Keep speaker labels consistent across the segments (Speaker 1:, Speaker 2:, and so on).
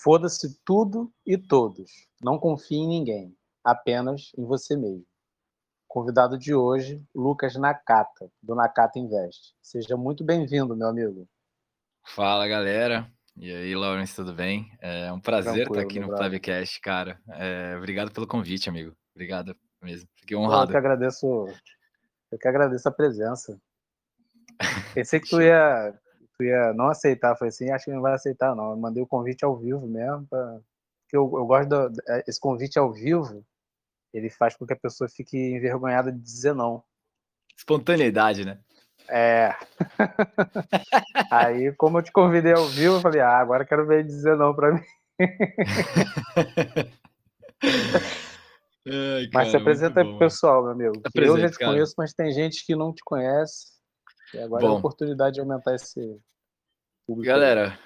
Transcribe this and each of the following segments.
Speaker 1: Foda-se tudo e todos. Não confie em ninguém, apenas em você mesmo. Convidado de hoje, Lucas Nakata, do Nakata Invest. Seja muito bem-vindo, meu amigo.
Speaker 2: Fala, galera. E aí, Lawrence, tudo bem? É um prazer Tranquilo, estar aqui no Plebcast, cara. É, obrigado pelo convite, amigo. Obrigado mesmo. Fiquei honrado.
Speaker 1: Eu que agradeço, eu que agradeço a presença. Pensei que tu ia, ia não aceitar, foi assim, acho que não vai aceitar, não. Eu mandei o convite ao vivo mesmo, pra... porque eu, eu gosto desse convite ao vivo, ele faz com que a pessoa fique envergonhada de dizer não.
Speaker 2: Espontaneidade, né?
Speaker 1: É. Aí, como eu te convidei ao vivo, eu falei, ah, agora quero ver ele dizer não para mim. Ai, mas se apresenta pro pessoal, meu amigo. eu já te cara. conheço, mas tem gente que não te conhece. E agora bom, é a oportunidade de aumentar esse
Speaker 2: público. Galera,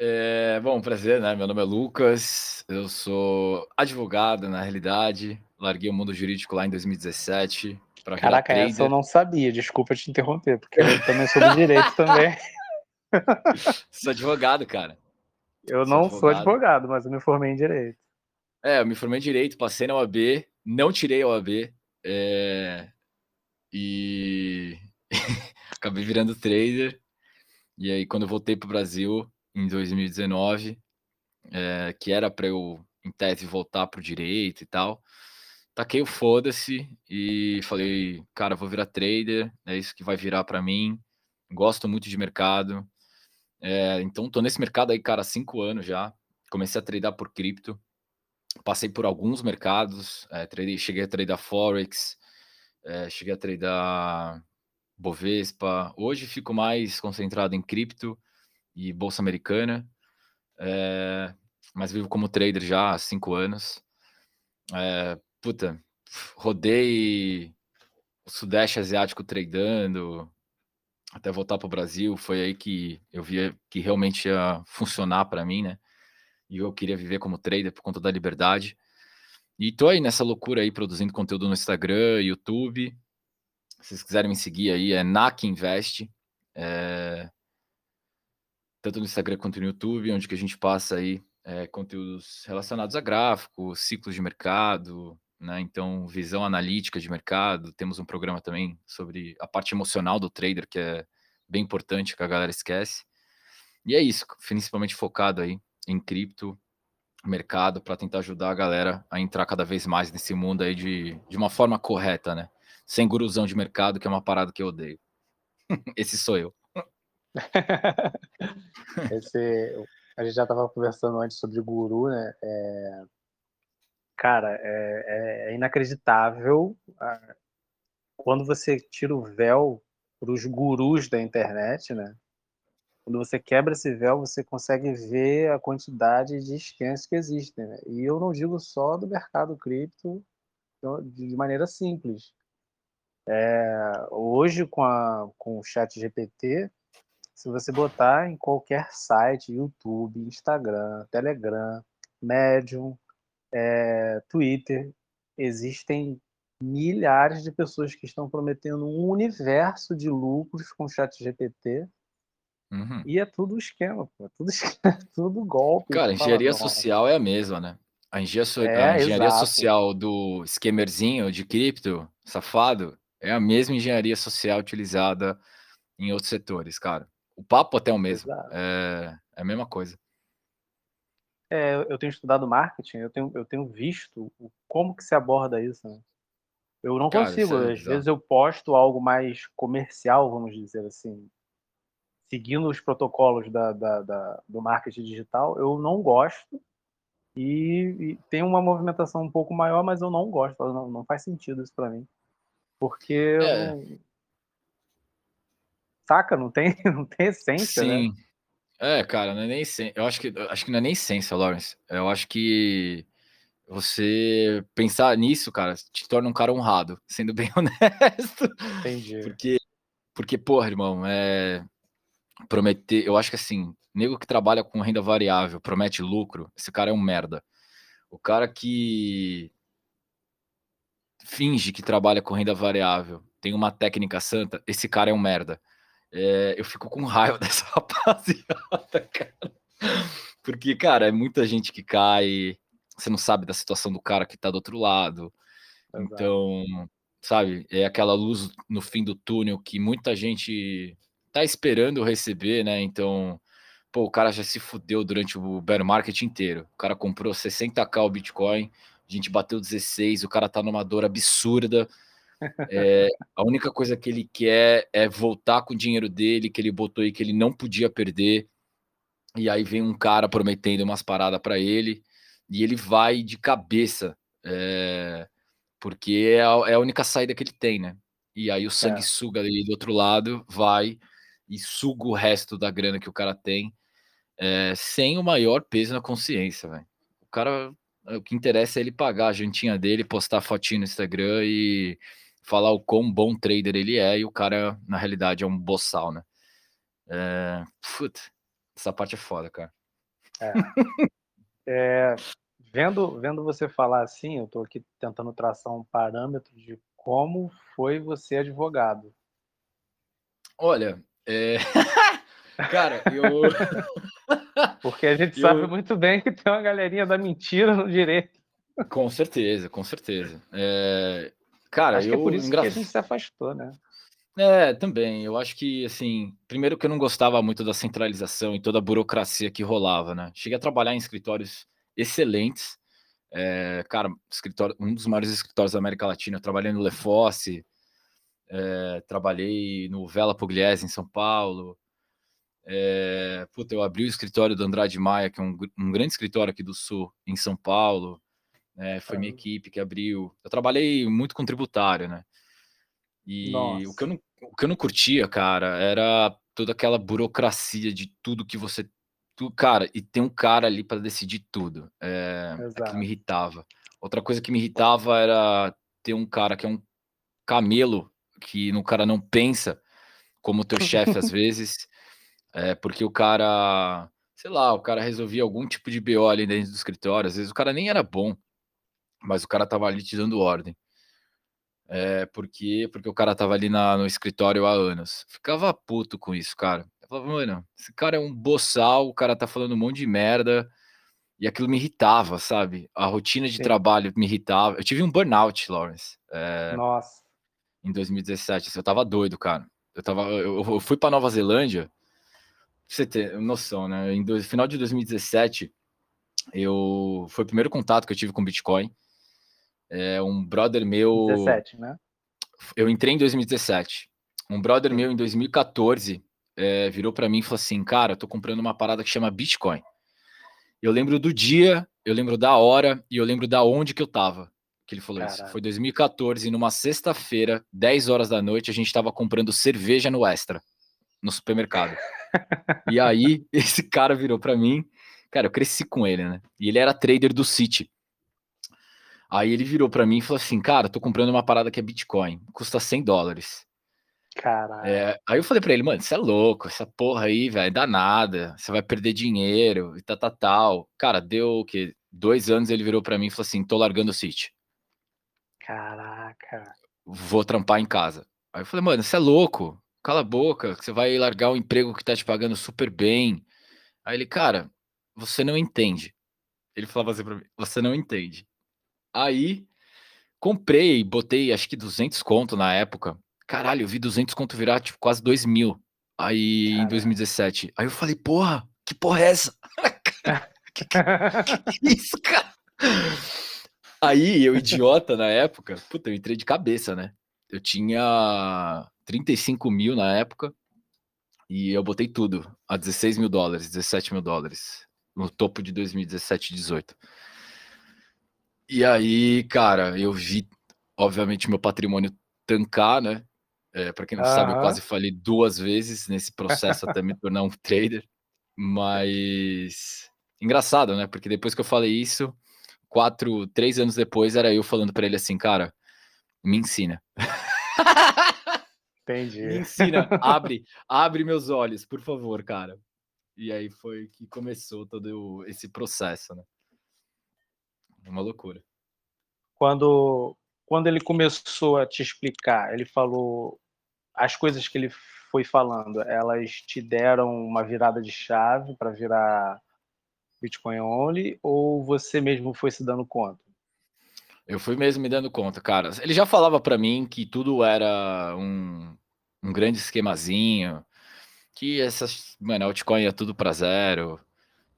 Speaker 2: é, bom, prazer, né? Meu nome é Lucas, eu sou advogado, na realidade. Larguei o mundo jurídico lá em 2017.
Speaker 1: Caraca, essa eu não sabia, desculpa te interromper, porque eu também sou do direito também.
Speaker 2: sou advogado, cara.
Speaker 1: Eu sou não advogado. sou advogado, mas eu me formei em direito.
Speaker 2: É, eu me formei em direito, passei na OAB, não tirei a OAB, é... e acabei virando trader. E aí, quando eu voltei para o Brasil em 2019, é, que era para eu, em tese, voltar para o direito e tal, taquei o foda-se e falei, cara, vou virar trader, é isso que vai virar para mim. Gosto muito de mercado. É, então, tô nesse mercado aí, cara, há cinco anos já. Comecei a tradar por cripto. Passei por alguns mercados. É, tradei, cheguei a tradar Forex. É, cheguei a tradar Bovespa. Hoje fico mais concentrado em cripto e Bolsa Americana. É, mas vivo como trader já há cinco anos. É, puta, rodei o Sudeste Asiático tradando até voltar para o Brasil. Foi aí que eu via que realmente ia funcionar para mim, né? E eu queria viver como trader por conta da liberdade. E tô aí nessa loucura aí, produzindo conteúdo no Instagram, YouTube. Se vocês quiserem me seguir aí, é NAC Invest. É... Tanto no Instagram quanto no YouTube, onde que a gente passa aí é, conteúdos relacionados a gráfico, ciclos de mercado, né? Então, visão analítica de mercado. Temos um programa também sobre a parte emocional do trader, que é bem importante, que a galera esquece. E é isso, principalmente focado aí em cripto, mercado, para tentar ajudar a galera a entrar cada vez mais nesse mundo aí de, de uma forma correta, né? Sem guruzão de mercado, que é uma parada que eu odeio. Esse sou eu.
Speaker 1: Esse, a gente já estava conversando antes sobre guru, né? É, cara, é, é, é inacreditável quando você tira o véu para os gurus da internet, né? Quando você quebra esse véu, você consegue ver a quantidade de esquemas que existem. Né? E eu não digo só do mercado cripto de maneira simples. É, hoje, com, a, com o chat GPT, se você botar em qualquer site, YouTube, Instagram, Telegram, Medium, é, Twitter, existem milhares de pessoas que estão prometendo um universo de lucros com o chat GPT. Uhum. E é tudo esquema, pô. É tudo, esquema, tudo golpe.
Speaker 2: Cara, a engenharia social é a mesma, né? A engenharia, so... é, a engenharia social do esquemerzinho de cripto, safado, é a mesma engenharia social utilizada em outros setores, cara. O papo até é o mesmo. É, é a mesma coisa
Speaker 1: é, eu tenho estudado marketing, eu tenho, eu tenho visto como que se aborda isso. Né? Eu não Cara, consigo, é às vezes eu posto algo mais comercial, vamos dizer assim, seguindo os protocolos da, da, da do marketing digital, eu não gosto e, e, tem uma movimentação um pouco maior, mas eu não gosto, não, não faz sentido isso para mim, porque é. não... saca, não tem, não tem essência, né? Sim. né?
Speaker 2: É, cara, não é nem eu acho que acho que não é nem ciência, Lawrence. Eu acho que você pensar nisso, cara, te torna um cara honrado, sendo bem honesto.
Speaker 1: Entendi.
Speaker 2: Porque porque, porra, irmão, é prometer, eu acho que assim, nego que trabalha com renda variável, promete lucro, esse cara é um merda. O cara que finge que trabalha com renda variável, tem uma técnica santa, esse cara é um merda. É, eu fico com raiva dessa rapaziada, cara. Porque, cara, é muita gente que cai, você não sabe da situação do cara que tá do outro lado. Exato. Então, sabe, é aquela luz no fim do túnel que muita gente tá esperando receber, né? Então, pô, o cara já se fudeu durante o bear market inteiro. O cara comprou 60k o Bitcoin, a gente bateu 16, o cara tá numa dor absurda. É, a única coisa que ele quer é voltar com o dinheiro dele, que ele botou aí que ele não podia perder. E aí vem um cara prometendo umas paradas para ele, e ele vai de cabeça, é, porque é a, é a, única saída que ele tem, né? E aí o sanguessuga é. ali do outro lado vai e suga o resto da grana que o cara tem, é, sem o maior peso na consciência, velho. O cara, o que interessa é ele pagar a jantinha dele, postar fotinho no Instagram e falar o quão bom trader ele é, e o cara, na realidade, é um boçal, né? É, puta, essa parte é foda, cara.
Speaker 1: É. é, vendo, vendo você falar assim, eu estou aqui tentando traçar um parâmetro de como foi você advogado.
Speaker 2: Olha, é... cara, eu.
Speaker 1: Porque a gente eu... sabe muito bem que tem uma galerinha da mentira no direito.
Speaker 2: Com certeza, com certeza. É... Cara,
Speaker 1: Acho
Speaker 2: eu...
Speaker 1: que é por isso Engra... que a gente se afastou, né?
Speaker 2: É, também. Eu acho que, assim, primeiro que eu não gostava muito da centralização e toda a burocracia que rolava, né? Cheguei a trabalhar em escritórios excelentes. É, cara, escritório, um dos maiores escritórios da América Latina. Eu trabalhei no Lefosse, é, trabalhei no Vela Pugliese, em São Paulo. É, puta, eu abri o escritório do Andrade Maia, que é um, um grande escritório aqui do Sul, em São Paulo. É, foi minha equipe que abriu. Eu trabalhei muito com tributário, né? E o que, eu não, o que eu não curtia, cara, era toda aquela burocracia de tudo que você. Tu, cara, e tem um cara ali para decidir tudo. É, é que me irritava. Outra coisa que me irritava era ter um cara que é um camelo, que no cara não pensa como teu chefe às vezes, é, porque o cara, sei lá, o cara resolvia algum tipo de BO ali dentro do escritório, às vezes o cara nem era bom, mas o cara tava ali te dando ordem. É, porque, porque o cara tava ali na, no escritório há anos. Ficava puto com isso, cara. Eu falava, mano, esse cara é um boçal, o cara tá falando um monte de merda. E aquilo me irritava, sabe? A rotina de Sim. trabalho me irritava. Eu tive um burnout, Lawrence. É,
Speaker 1: Nossa.
Speaker 2: Em 2017. Assim, eu tava doido, cara. Eu, tava, eu, eu fui para Nova Zelândia. Pra você ter noção, né? Em do, final de 2017, eu foi o primeiro contato que eu tive com Bitcoin. É, um brother meu.
Speaker 1: 17, né?
Speaker 2: Eu entrei em 2017. Um brother meu em 2014 é, virou para mim e falou assim: Cara, eu tô comprando uma parada que chama Bitcoin. Eu lembro do dia, eu lembro da hora e eu lembro da onde que eu tava. Que ele falou Caralho. isso. Foi 2014, numa sexta-feira, 10 horas da noite, a gente tava comprando cerveja no Extra, no supermercado. E aí, esse cara virou para mim. Cara, eu cresci com ele, né? E ele era trader do City. Aí ele virou para mim e falou assim: Cara, tô comprando uma parada que é Bitcoin, custa 100 dólares.
Speaker 1: Caralho.
Speaker 2: É, aí eu falei pra ele, mano, você é louco, essa porra aí, velho, dá nada, você vai perder dinheiro e tal, tal, tal. Cara, deu o quê? Dois anos ele virou para mim e falou assim: tô largando o City.
Speaker 1: Caraca.
Speaker 2: Vou trampar em casa. Aí eu falei, mano, você é louco, cala a boca, você vai largar o emprego que tá te pagando super bem. Aí ele, cara, você não entende. Ele falava assim pra mim, você não entende. Aí comprei, botei acho que 200 conto na época. Caralho, eu vi 200 conto virar tipo quase 2 mil. Aí Caramba. em 2017. Aí eu falei, porra, que porra é essa? que, que, que isso, cara? Aí eu, idiota na época, puta, eu entrei de cabeça, né? Eu tinha 35 mil na época e eu botei tudo a 16 mil dólares, 17 mil dólares, no topo de 2017 18. E aí, cara, eu vi, obviamente, meu patrimônio tancar, né? É, para quem não sabe, eu quase falei duas vezes nesse processo até me tornar um trader. Mas engraçado, né? Porque depois que eu falei isso, quatro, três anos depois, era eu falando para ele assim, cara, me ensina.
Speaker 1: Entendi.
Speaker 2: me ensina, abre, abre meus olhos, por favor, cara. E aí foi que começou todo esse processo, né? É uma loucura.
Speaker 1: Quando, quando ele começou a te explicar, ele falou as coisas que ele foi falando, elas te deram uma virada de chave para virar Bitcoin only ou você mesmo foi se dando conta?
Speaker 2: Eu fui mesmo me dando conta, cara. Ele já falava para mim que tudo era um, um grande esquemazinho, que essas, mano, altcoin ia tudo para zero.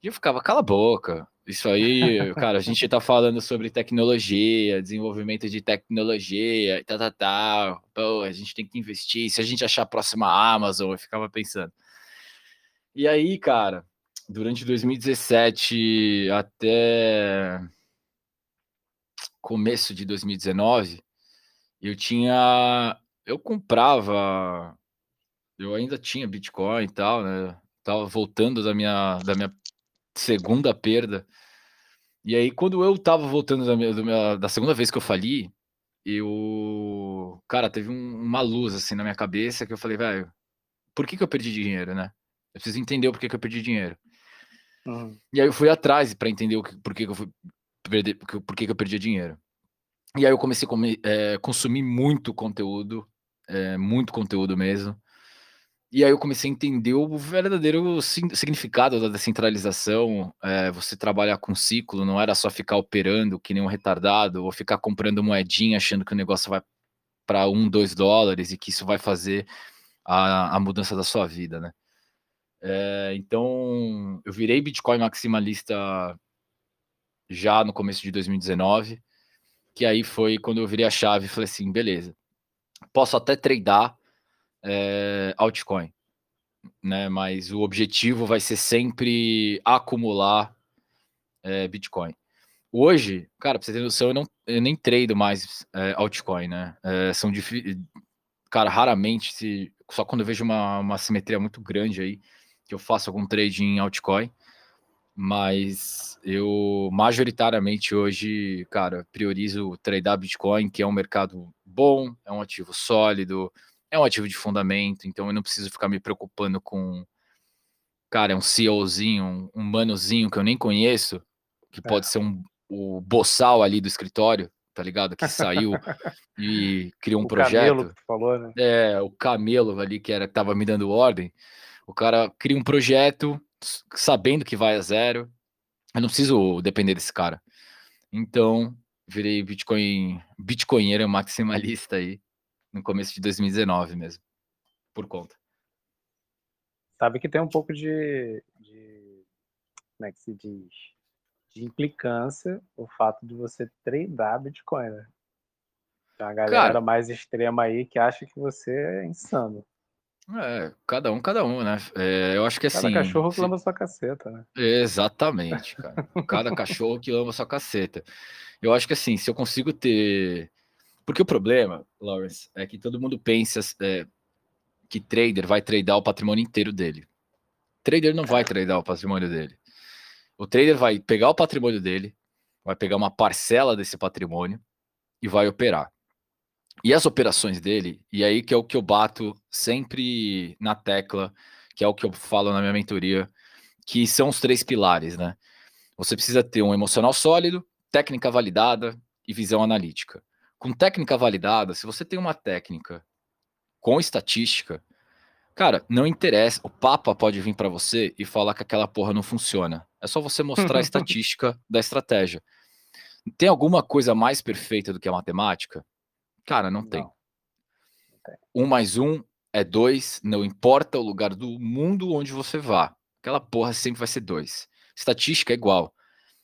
Speaker 2: E eu ficava, cala a boca. Isso aí, cara, a gente tá falando sobre tecnologia, desenvolvimento de tecnologia e tal, tal, tal. Pô, a gente tem que investir. Se a gente achar a próxima Amazon, eu ficava pensando. E aí, cara, durante 2017 até começo de 2019, eu tinha. Eu comprava. Eu ainda tinha Bitcoin e tal, né? Tava voltando da minha, da minha segunda perda. E aí, quando eu tava voltando da, minha, da, minha, da segunda vez que eu fali, eu. Cara, teve um, uma luz assim na minha cabeça que eu falei, velho, por que, que eu perdi dinheiro, né? Eu preciso entender o porquê que eu perdi dinheiro. Uhum. E aí eu fui atrás para entender o que, por que, que eu fui por que, que eu perdi dinheiro. E aí eu comecei a comer, é, consumir muito conteúdo, é, muito conteúdo mesmo. E aí eu comecei a entender o verdadeiro significado da descentralização. É, você trabalhar com ciclo, não era só ficar operando que nem um retardado, ou ficar comprando moedinha achando que o negócio vai para um, dois dólares e que isso vai fazer a, a mudança da sua vida, né? É, então, eu virei Bitcoin maximalista já no começo de 2019, que aí foi quando eu virei a chave e falei assim, beleza, posso até tradar é, altcoin, né? Mas o objetivo vai ser sempre acumular é, Bitcoin. Hoje, cara, pra você ter noção, eu, não, eu nem trado mais é, altcoin, né? São difíceis. Cara, raramente, se, só quando eu vejo uma, uma simetria muito grande aí, que eu faço algum trade em altcoin. Mas eu majoritariamente hoje, cara, priorizo tradear Bitcoin, que é um mercado bom, é um ativo sólido, é um ativo de fundamento, então eu não preciso ficar me preocupando com, cara, é um CEOzinho, um, manozinho que eu nem conheço, que é. pode ser um, o boçal ali do escritório, tá ligado? Que saiu e criou um o projeto. Camelo que tu
Speaker 1: falou, né?
Speaker 2: É, o camelo ali que era que tava me dando ordem. O cara cria um projeto sabendo que vai a zero. Eu não preciso depender desse cara. Então, virei Bitcoin, Bitcoinheiro maximalista aí no começo de 2019 mesmo, por conta.
Speaker 1: Sabe que tem um pouco de, de como é que se diz? De implicância o fato de você treinar Bitcoin, né? Tem uma galera Cara, mais extrema aí que acha que você é insano.
Speaker 2: É, cada um, cada um, né? É, eu acho que assim.
Speaker 1: Cada cachorro que lama sua caceta, né?
Speaker 2: Exatamente, cara. Cada cachorro que lama sua caceta. Eu acho que assim, se eu consigo ter. Porque o problema, Lawrence, é que todo mundo pensa é, que trader vai tradear o patrimônio inteiro dele. Trader não vai tradear o patrimônio dele. O trader vai pegar o patrimônio dele, vai pegar uma parcela desse patrimônio e vai operar. E as operações dele, e aí que é o que eu bato sempre na tecla, que é o que eu falo na minha mentoria, que são os três pilares, né? Você precisa ter um emocional sólido, técnica validada e visão analítica. Com técnica validada, se você tem uma técnica com estatística, cara, não interessa. O Papa pode vir para você e falar que aquela porra não funciona. É só você mostrar a estatística da estratégia. Tem alguma coisa mais perfeita do que a matemática? Cara, não, não. tem. Um mais um é dois, não importa o lugar do mundo onde você vá. Aquela porra sempre vai ser dois. Estatística é igual.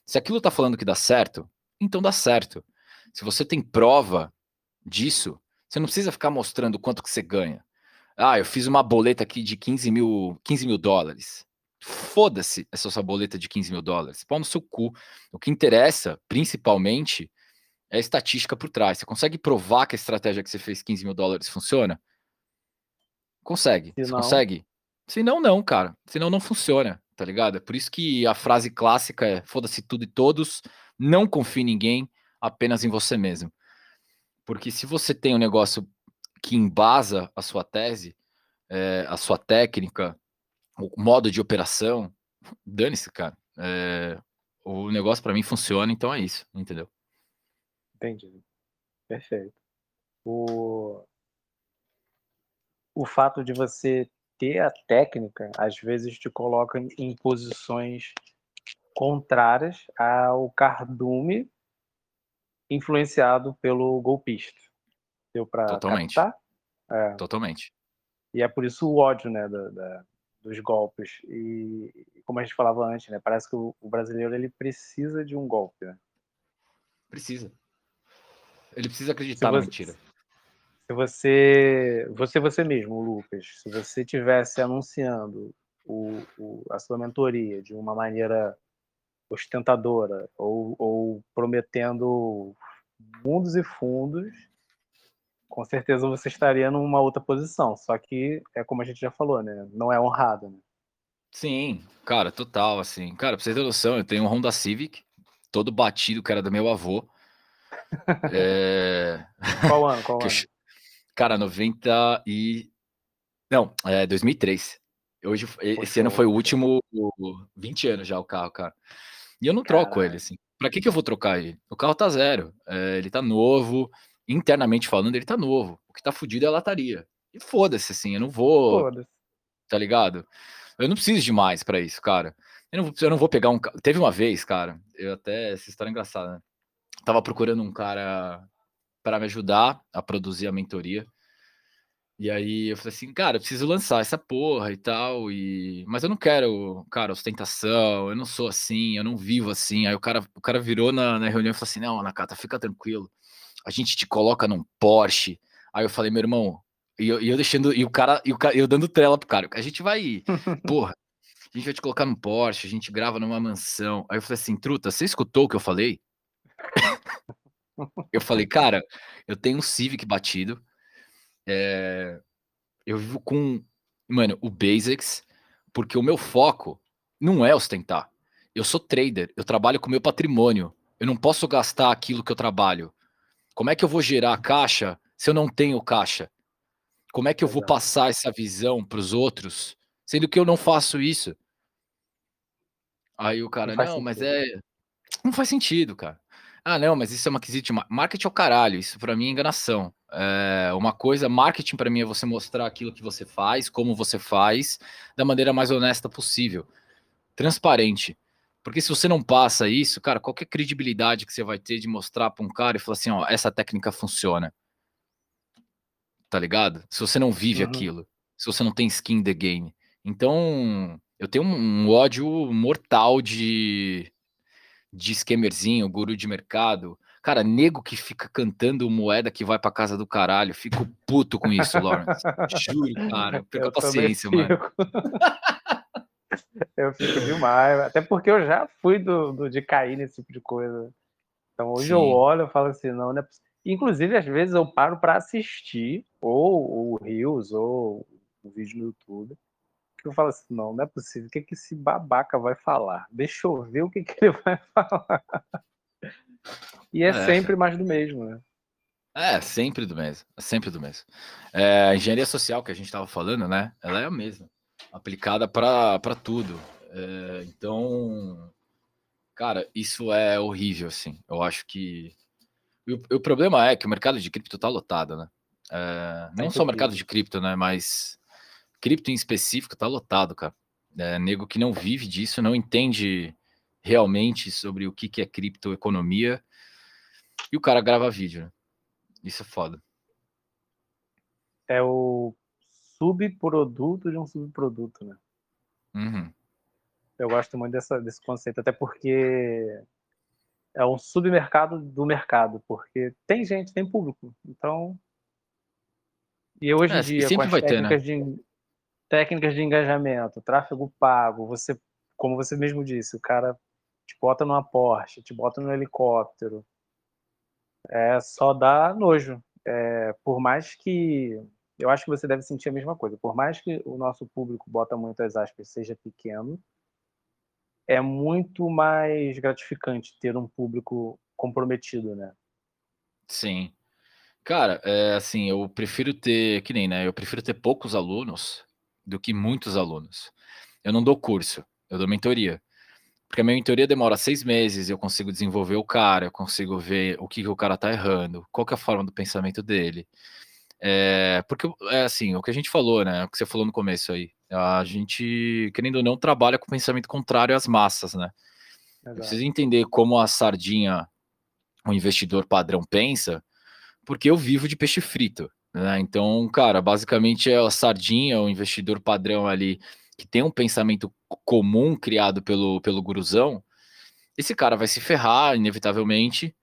Speaker 2: Se aquilo tá falando que dá certo, então dá certo. Se você tem prova disso, você não precisa ficar mostrando quanto que você ganha. Ah, eu fiz uma boleta aqui de 15 mil, 15 mil dólares. Foda-se essa sua boleta de 15 mil dólares. Pau no seu cu. O que interessa, principalmente, é a estatística por trás. Você consegue provar que a estratégia que você fez 15 mil dólares funciona? Consegue. Se não... consegue? Se não, não, cara. Senão não funciona, tá ligado? É por isso que a frase clássica é foda-se tudo e todos, não confie em ninguém, apenas em você mesmo. Porque se você tem um negócio que embasa a sua tese, é, a sua técnica, o modo de operação, dane-se, cara. É, o negócio para mim funciona, então é isso, entendeu?
Speaker 1: Entendi. Perfeito. O, o fato de você ter a técnica, às vezes te coloca em posições contrárias ao cardume influenciado pelo golpista. Deu para
Speaker 2: Totalmente. É. Totalmente.
Speaker 1: E é por isso o ódio, né, da, da, dos golpes. E como a gente falava antes, né, parece que o, o brasileiro ele precisa de um golpe. Né?
Speaker 2: Precisa. Ele precisa acreditar você, na mentira.
Speaker 1: Se você, você você mesmo, Lucas, se você tivesse anunciando o, o, a sua mentoria de uma maneira ostentadora ou, ou prometendo mundos e fundos, com certeza você estaria numa outra posição. Só que é como a gente já falou, né? Não é honrado, né?
Speaker 2: Sim, cara, total, assim. Cara, pra você ter noção, eu tenho um Honda Civic, todo batido, que era do meu avô.
Speaker 1: É... Qual ano? Qual ano?
Speaker 2: Cara, 90 e... Não, é 2003. Hoje, esse ano foi o último 20 anos já o carro, cara. E eu não troco Caralho. ele, assim. Pra que, que eu vou trocar ele? O carro tá zero. É, ele tá novo. Internamente falando, ele tá novo. O que tá fudido é a lataria. E foda-se, assim, eu não vou. Foda-se. Tá ligado? Eu não preciso de mais pra isso, cara. Eu não, eu não vou pegar um. Teve uma vez, cara, eu até. Essa história é engraçada, né? Tava procurando um cara para me ajudar a produzir a mentoria. E aí eu falei assim, cara, eu preciso lançar essa porra e tal, e mas eu não quero, cara, ostentação, eu não sou assim, eu não vivo assim. Aí o cara, o cara virou na, na reunião e falou assim: "Não, Nakata, fica tranquilo. A gente te coloca num Porsche". Aí eu falei: "Meu irmão, e eu, e eu deixando e o cara e o cara, eu dando trela pro cara. A gente vai, porra, a gente vai te colocar num Porsche, a gente grava numa mansão". Aí eu falei assim: "Truta, você escutou o que eu falei?" Eu falei: "Cara, eu tenho um Civic batido, é, eu vivo com, mano, o basics, porque o meu foco não é ostentar. Eu sou trader, eu trabalho com o meu patrimônio. Eu não posso gastar aquilo que eu trabalho. Como é que eu vou gerar caixa se eu não tenho caixa? Como é que eu vou passar essa visão para os outros, sendo que eu não faço isso? Aí o cara, não, não mas é. Não faz sentido, cara. Ah, não, mas isso é uma quesito de marketing ao caralho. Isso para mim é enganação. É uma coisa, marketing para mim é você mostrar aquilo que você faz, como você faz, da maneira mais honesta possível, transparente. Porque se você não passa isso, cara, qualquer credibilidade que você vai ter de mostrar para um cara e falar assim, ó, essa técnica funciona. Tá ligado? Se você não vive uhum. aquilo, se você não tem skin in the game. Então, eu tenho um, um ódio mortal de de esquemerzinho, guru de mercado. Cara, nego que fica cantando moeda que vai pra casa do caralho. Fico puto com isso, Lawrence. Juro, cara. Perca a paciência, mano.
Speaker 1: eu fico demais. Até porque eu já fui do, do de cair nesse tipo de coisa. Então hoje Sim. eu olho e falo assim, não, não é possível. Inclusive, às vezes eu paro para assistir ou o Rios ou o vídeo no YouTube que eu falo assim, não, não é possível, o que, que esse babaca vai falar? Deixa eu ver o que, que ele vai falar. E é, é, sempre mais do mesmo, né?
Speaker 2: É, sempre do mesmo, é sempre do mesmo. É, a engenharia social que a gente estava falando, né? Ela é a mesma, aplicada para tudo. É, então, cara, isso é horrível, assim. Eu acho que. O, o problema é que o mercado de cripto tá lotado, né? É, não só o mercado de cripto, né? Mas cripto em específico tá lotado, cara. É, nego que não vive disso, não entende realmente sobre o que, que é criptoeconomia. E o cara grava vídeo, né? Isso é foda.
Speaker 1: É o subproduto de um subproduto, né?
Speaker 2: Uhum.
Speaker 1: Eu gosto muito dessa, desse conceito, até porque é um submercado do mercado, porque tem gente, tem público. Então. E hoje
Speaker 2: é,
Speaker 1: em dia,
Speaker 2: com as técnicas
Speaker 1: ter, né? de técnicas de engajamento, tráfego pago, você, como você mesmo disse, o cara te bota numa Porsche, te bota no helicóptero, é só dá nojo. É, por mais que eu acho que você deve sentir a mesma coisa, por mais que o nosso público bota muitas aspas seja pequeno, é muito mais gratificante ter um público comprometido, né?
Speaker 2: Sim. Cara, é assim, eu prefiro ter, que nem, né? Eu prefiro ter poucos alunos do que muitos alunos. Eu não dou curso, eu dou mentoria. Porque a minha mentoria demora seis meses, eu consigo desenvolver o cara, eu consigo ver o que, que o cara tá errando, qual que é a forma do pensamento dele. É, porque é assim, o que a gente falou, né? O que você falou no começo aí. A gente, querendo ou não, trabalha com pensamento contrário às massas, né? Eu preciso entender como a sardinha, o investidor padrão pensa, porque eu vivo de peixe frito. Né? Então, cara, basicamente é a sardinha, o investidor padrão ali, que tem um pensamento comum criado pelo, pelo guruzão, esse cara vai se ferrar, inevitavelmente,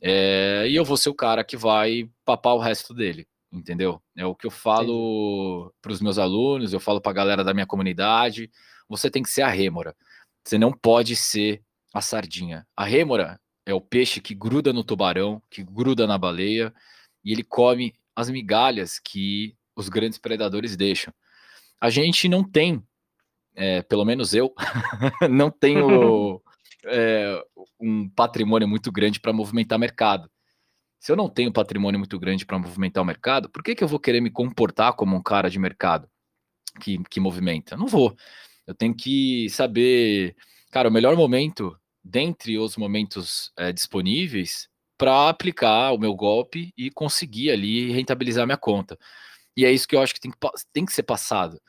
Speaker 2: é, e eu vou ser o cara que vai papar o resto dele, entendeu? É o que eu falo para os meus alunos, eu falo para a galera da minha comunidade, você tem que ser a rêmora, você não pode ser a sardinha. A rêmora é o peixe que gruda no tubarão, que gruda na baleia, e ele come as migalhas que os grandes predadores deixam. A gente não tem, é, pelo menos eu, não tenho é, um patrimônio muito grande para movimentar mercado. Se eu não tenho patrimônio muito grande para movimentar o mercado, por que, que eu vou querer me comportar como um cara de mercado que, que movimenta? Eu não vou. Eu tenho que saber, cara, o melhor momento, dentre os momentos é, disponíveis, para aplicar o meu golpe e conseguir ali rentabilizar minha conta. E é isso que eu acho que tem que, tem que ser passado.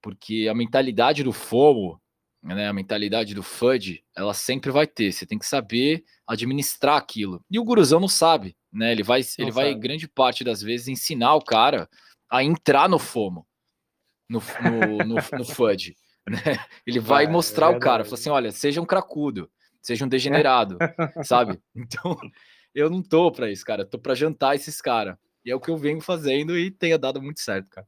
Speaker 2: Porque a mentalidade do FOMO né, a mentalidade do FUD, ela sempre vai ter. Você tem que saber administrar aquilo. E o guruzão não sabe, né? Ele vai, não ele sabe. vai grande parte das vezes ensinar o cara a entrar no FOMO, no, no, no, no FUD. Né? Ele vai é, mostrar é o cara, falar assim: olha, seja um cracudo, seja um degenerado, sabe? Então, eu não tô para isso, cara. Eu tô para jantar esses caras. E é o que eu venho fazendo e tenha dado muito certo, cara.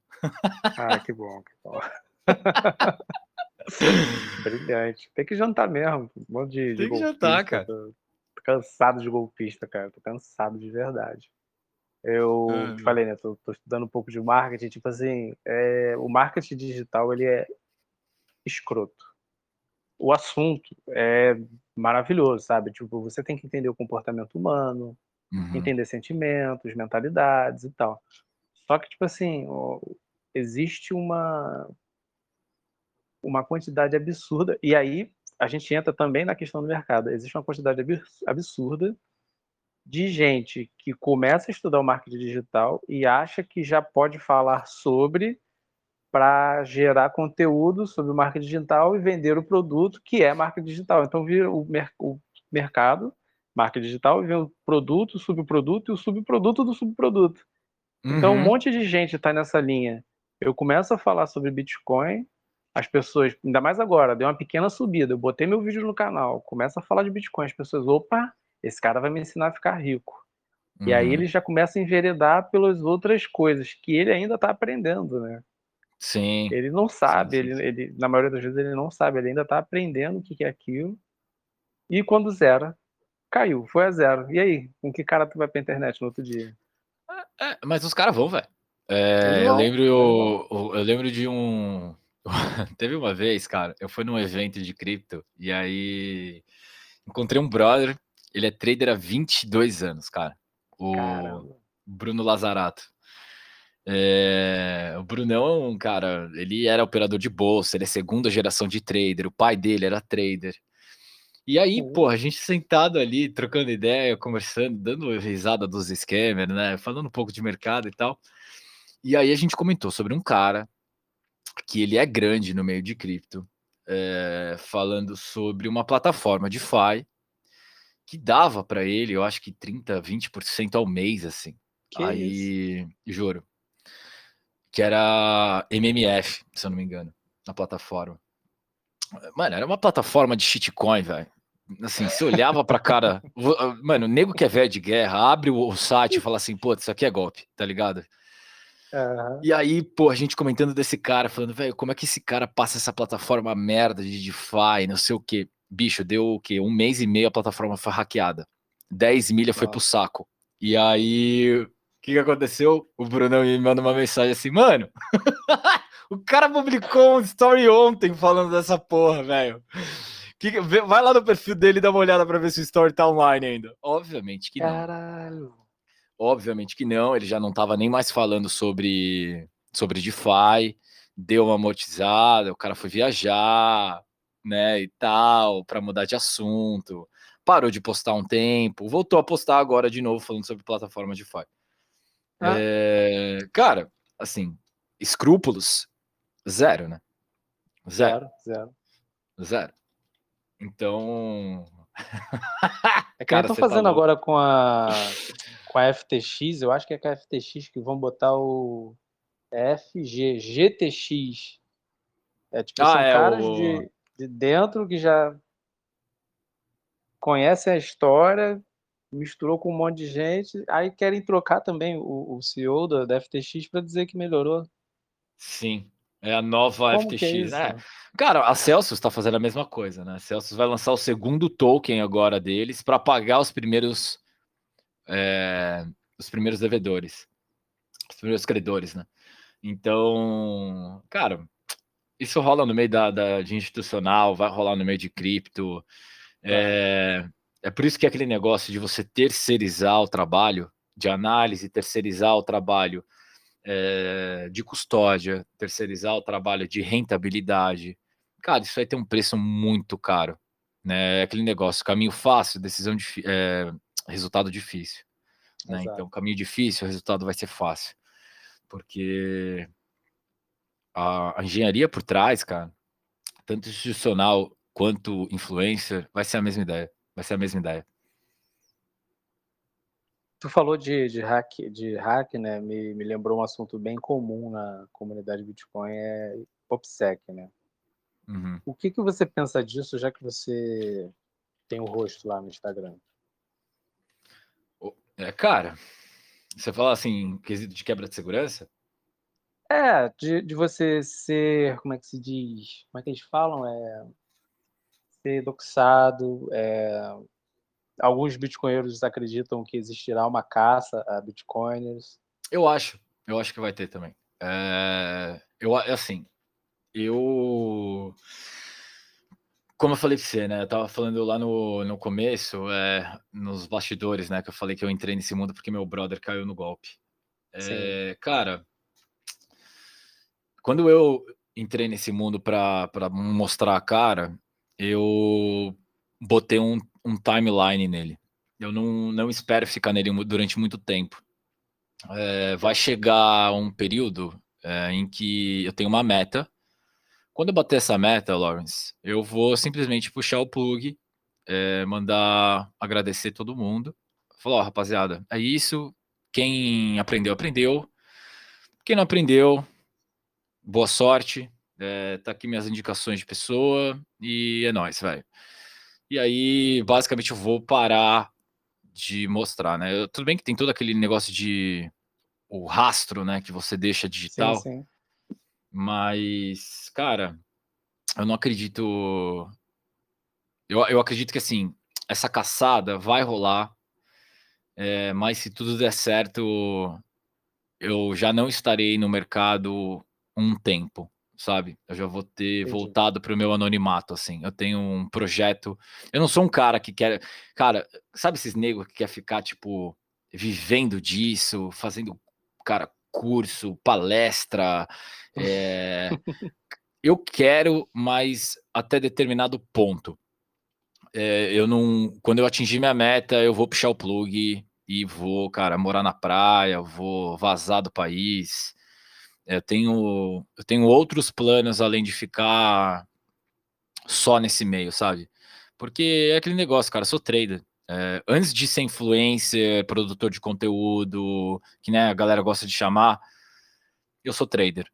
Speaker 1: Ah, que bom, que bom. Brilhante. Tem que jantar mesmo. Um monte de,
Speaker 2: Tem de que jantar, cara. Tô,
Speaker 1: tô, cansado de golpista, cara. Tô cansado de verdade. Eu te falei, né? Tô, tô, estudando um pouco de marketing. Tipo assim, é, o marketing digital ele é escroto. O assunto é maravilhoso, sabe? Tipo, você tem que entender o comportamento humano, uhum. entender sentimentos, mentalidades e tal. Só que, tipo assim, existe uma uma quantidade absurda, e aí a gente entra também na questão do mercado. Existe uma quantidade absurda de gente que começa a estudar o marketing digital e acha que já pode falar sobre para gerar conteúdo sobre o marketing digital e vender o produto que é marketing digital. Então vira o, mer o mercado, marketing digital, e vem o produto, o subproduto e o subproduto do subproduto. Uhum. Então um uhum. monte de gente está nessa linha. Eu começo a falar sobre Bitcoin, as pessoas, ainda mais agora, deu uma pequena subida. Eu botei meu vídeo no canal, começa a falar de Bitcoin. As pessoas, opa, esse cara vai me ensinar a ficar rico. Uhum. E aí uhum. ele já começa a enveredar pelas outras coisas que ele ainda está aprendendo, né?
Speaker 2: Sim.
Speaker 1: Ele não sabe, sim, sim, sim. Ele, ele, na maioria das vezes ele não sabe, ele ainda está aprendendo o que, que é aquilo. E quando zera, caiu, foi a zero. E aí, com que cara tu vai pra internet no outro dia?
Speaker 2: É, é mas os caras vão, velho. É, eu lembro, eu, eu lembro de um Teve uma vez, cara, eu fui num evento de cripto e aí encontrei um brother, ele é trader há 22 anos, cara. O Caramba. Bruno Lazarato. É, o Brunão, cara, ele era operador de bolsa, ele é segunda geração de trader, o pai dele era trader. E aí, uhum. pô, a gente sentado ali, trocando ideia, conversando, dando risada dos scammers, né? Falando um pouco de mercado e tal. E aí a gente comentou sobre um cara que ele é grande no meio de cripto, é, falando sobre uma plataforma de DeFi que dava para ele, eu acho que 30, 20% ao mês, assim. Que Aí, isso? juro. Que era MMF, se eu não me engano, na plataforma. Mano, era uma plataforma de shitcoin, velho. Assim, você olhava pra cara. Mano, o nego que é velho de guerra, abre o site e fala assim, pô, isso aqui é golpe, tá ligado? Uhum. E aí, pô, a gente comentando desse cara, falando, velho, como é que esse cara passa essa plataforma merda de DeFi, não sei o quê. Bicho, deu o quê? Um mês e meio a plataforma foi hackeada. 10 milha foi pro saco. E aí, que, que aconteceu? O Brunão me manda uma mensagem assim, mano. o cara publicou um story ontem falando dessa porra, velho. Que, vai lá no perfil dele e dá uma olhada pra ver se o story tá online ainda. Obviamente que não. Caralho. Obviamente que não, ele já não estava nem mais falando sobre, sobre DeFi, deu uma amortizada, o cara foi viajar, né, e tal, para mudar de assunto, parou de postar um tempo, voltou a postar agora de novo falando sobre plataforma DeFi. Ah. É, cara, assim, escrúpulos, zero, né?
Speaker 1: Zero. Zero, zero.
Speaker 2: Zero. Então.
Speaker 1: é que estão tá fazendo tá agora com a, com a FTX, eu acho que é com a FTX que vão botar o FG, GTX. É tipo, ah, são é caras o... de, de dentro que já conhecem a história, misturou com um monte de gente, aí querem trocar também o, o CEO da, da FTX para dizer que melhorou.
Speaker 2: Sim, é a nova Como FTX. É é. Cara, a Celsius está fazendo a mesma coisa, né? A Celsius vai lançar o segundo token agora deles para pagar os primeiros é, os primeiros devedores, os primeiros credores, né? Então, cara, isso rola no meio da, da de institucional, vai rolar no meio de cripto. É, é por isso que é aquele negócio de você terceirizar o trabalho de análise, terceirizar o trabalho é, de custódia, terceirizar o trabalho de rentabilidade. Cara, isso vai ter um preço muito caro. Né? É aquele negócio, caminho fácil, decisão é, resultado difícil. Né? Então, caminho difícil, o resultado vai ser fácil. Porque a, a engenharia por trás, cara, tanto institucional quanto influencer, vai ser a mesma ideia. Vai ser a mesma ideia.
Speaker 1: Tu falou de, de hack, de hack, né? Me, me lembrou um assunto bem comum na comunidade Bitcoin, é OPSEC, né? Uhum. O que, que você pensa disso, já que você tem o rosto lá no Instagram?
Speaker 2: É, cara, você fala assim, quesito de quebra de segurança?
Speaker 1: É, de, de você ser, como é que se diz? Como é que eles falam? É ser doxado. É, alguns bitcoinheiros acreditam que existirá uma caça a bitcoiners.
Speaker 2: Eu acho, eu acho que vai ter também. É, eu, assim, eu como eu falei pra você, né? Eu tava falando lá no, no começo, é, nos bastidores, né? Que eu falei que eu entrei nesse mundo porque meu brother caiu no golpe. É, cara, quando eu entrei nesse mundo para mostrar a cara, eu botei um, um timeline nele. Eu não, não espero ficar nele durante muito tempo. É, vai chegar um período é, em que eu tenho uma meta. Quando eu bater essa meta, Lawrence, eu vou simplesmente puxar o plug, é, mandar agradecer todo mundo. Falar, oh, rapaziada, é isso. Quem aprendeu, aprendeu. Quem não aprendeu, boa sorte. É, tá aqui minhas indicações de pessoa e é nóis, velho. E aí, basicamente, eu vou parar de mostrar, né? Eu, tudo bem que tem todo aquele negócio de o rastro, né, que você deixa digital. Sim, sim. Mas, cara, eu não acredito. Eu, eu acredito que assim, essa caçada vai rolar. É, mas se tudo der certo, eu já não estarei no mercado um tempo sabe? Eu já vou ter Entendi. voltado para o meu anonimato, assim. Eu tenho um projeto. Eu não sou um cara que quer. Cara, sabe esses negros que quer ficar, tipo, vivendo disso, fazendo, cara, curso, palestra. É... eu quero, mas até determinado ponto. É, eu não. Quando eu atingir minha meta, eu vou puxar o plug e vou, cara, morar na praia, vou vazar do país eu tenho, eu tenho outros planos além de ficar só nesse meio, sabe? Porque é aquele negócio, cara, sou trader. É, antes de ser influencer, produtor de conteúdo, que né, a galera gosta de chamar, eu sou trader.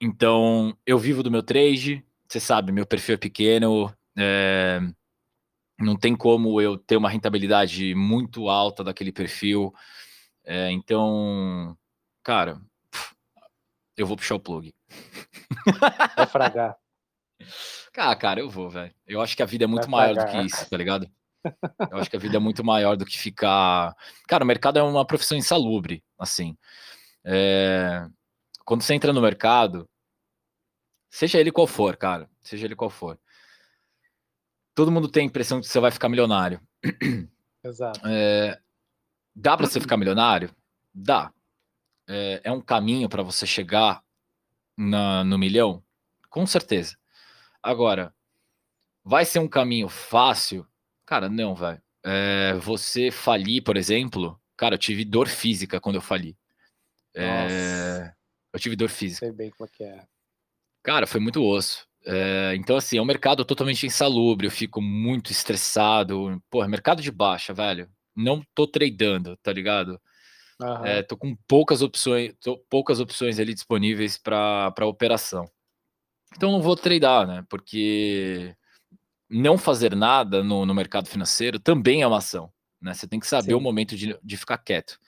Speaker 2: Então, eu vivo do meu trade, você sabe, meu perfil é pequeno, é, não tem como eu ter uma rentabilidade muito alta daquele perfil. É, então, cara, eu vou puxar o plug.
Speaker 1: Vai fragar.
Speaker 2: Ah, cara, eu vou, velho. Eu acho que a vida é muito maior do que isso, tá ligado? Eu acho que a vida é muito maior do que ficar. Cara, o mercado é uma profissão insalubre, assim. É... Quando você entra no mercado, seja ele qual for, cara, seja ele qual for, todo mundo tem a impressão de que você vai ficar milionário.
Speaker 1: Exato.
Speaker 2: É... Dá para você ficar milionário? Dá é, é um caminho para você chegar na, no milhão? Com certeza. Agora, vai ser um caminho fácil? Cara, não, velho. É, você falir, por exemplo, cara, eu tive dor física quando eu fali. É, eu tive dor física.
Speaker 1: Sei bem como é que é.
Speaker 2: Cara, foi muito osso. É, então, assim, é um mercado totalmente insalubre, eu fico muito estressado. Porra, mercado de baixa, velho. Não tô tradando, tá ligado? Uhum. É, tô com poucas opções, tô, poucas opções ali disponíveis para operação. Então não vou tradar, né? Porque não fazer nada no, no mercado financeiro também é uma ação. Né? Você tem que saber Sim. o momento de, de ficar quieto.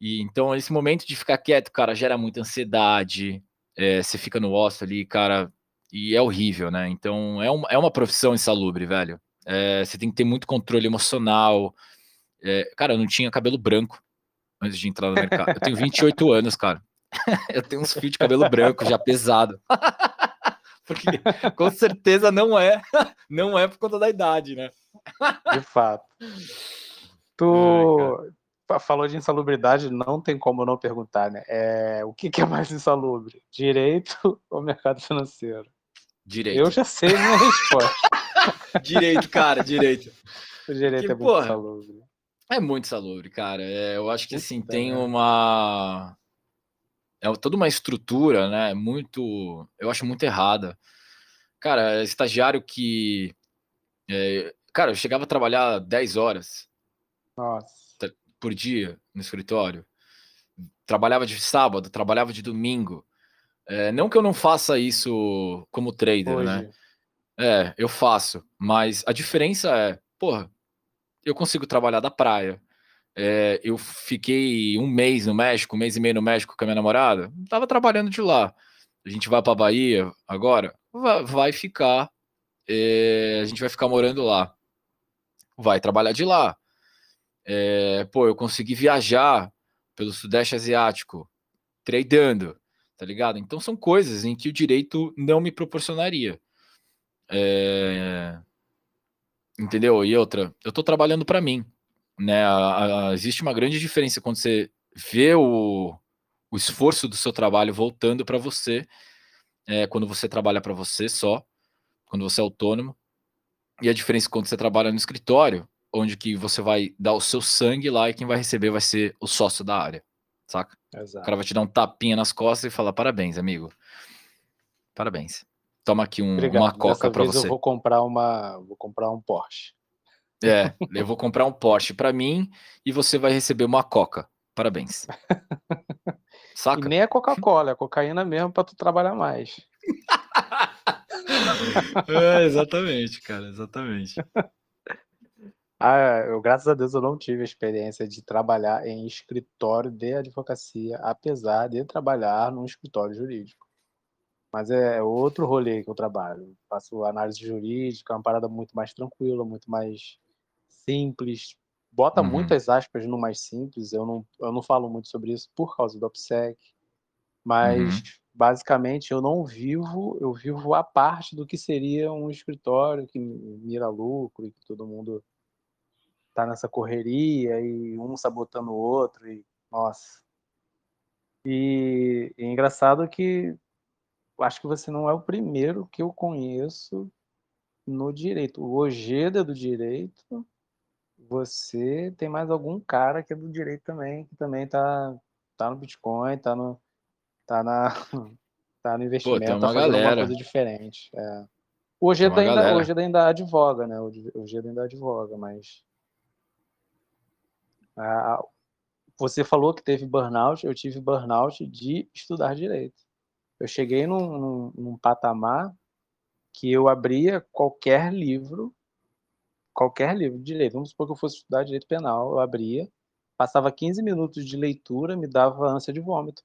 Speaker 2: E então, esse momento de ficar quieto, cara, gera muita ansiedade. É, você fica no osso ali, cara, e é horrível, né? Então, é uma, é uma profissão insalubre, velho. É, você tem que ter muito controle emocional. É, cara, eu não tinha cabelo branco antes de entrar no mercado. Eu tenho 28 anos, cara. eu tenho uns fios de cabelo branco já pesado. Porque com certeza não é, não é por conta da idade, né?
Speaker 1: De fato. Tu Ai, falou de insalubridade, não tem como não perguntar, né? É, o que, que é mais insalubre? Direito ou mercado financeiro?
Speaker 2: Direito.
Speaker 1: Eu já sei a minha resposta.
Speaker 2: direito, cara, direito.
Speaker 1: O direito que, é muito porra, insalubre.
Speaker 2: É muito insalubre, cara. É, eu acho que assim, tem uma. É toda uma estrutura, né? Muito. Eu acho muito errada. Cara, estagiário que. É, cara, eu chegava a trabalhar 10 horas
Speaker 1: Nossa.
Speaker 2: por dia no escritório. Trabalhava de sábado, trabalhava de domingo. É, não que eu não faça isso como trader, né? Hoje. né? É, eu faço, mas a diferença é, porra, eu consigo trabalhar da praia. É, eu fiquei um mês no México, um mês e meio no México com a minha namorada, tava trabalhando de lá. A gente vai para Bahia agora, vai, ficar, é, a gente vai ficar morando lá, vai trabalhar de lá. É, pô, eu consegui viajar pelo Sudeste Asiático, tradando, tá ligado? Então são coisas em que o direito não me proporcionaria. É... Entendeu? E outra, eu tô trabalhando para mim, né? A, a, existe uma grande diferença quando você vê o, o esforço do seu trabalho voltando para você, é, quando você trabalha para você só, quando você é autônomo, e a diferença quando você trabalha no escritório, onde que você vai dar o seu sangue lá e quem vai receber vai ser o sócio da área, saca? Exato. O cara vai te dar um tapinha nas costas e falar parabéns, amigo. Parabéns. Toma aqui um, uma coca para você.
Speaker 1: Eu vou comprar uma, vou comprar um Porsche.
Speaker 2: É, eu vou comprar um Porsche para mim e você vai receber uma coca. Parabéns.
Speaker 1: Saca? E nem é Coca-Cola, é cocaína mesmo para tu trabalhar mais.
Speaker 2: é, exatamente, cara, exatamente.
Speaker 1: Ah, eu, graças a Deus, eu não tive a experiência de trabalhar em escritório de advocacia, apesar de trabalhar num escritório jurídico. Mas é outro rolê que eu trabalho. Faço análise jurídica, é uma parada muito mais tranquila, muito mais simples. Bota uhum. muitas aspas no mais simples. Eu não, eu não falo muito sobre isso por causa do OPSEC. Mas, uhum. basicamente, eu não vivo, eu vivo a parte do que seria um escritório que mira lucro e que todo mundo tá nessa correria e um sabotando o outro. E, nossa. E, e é engraçado que acho que você não é o primeiro que eu conheço no direito. O Ojeda é do direito. Você tem mais algum cara que é do direito também, que também tá, tá no Bitcoin, tá no, tá na, tá no investimento, Pô, tem uma tá fazendo galera. coisa diferente. É. O Ojeda ainda, Ojeda ainda advoga, né? O Ojeda ainda advoga, mas ah, você falou que teve burnout, eu tive burnout de estudar direito eu cheguei num, num, num patamar que eu abria qualquer livro, qualquer livro de direito. Vamos supor que eu fosse estudar direito penal, eu abria, passava 15 minutos de leitura, me dava ânsia de vômito.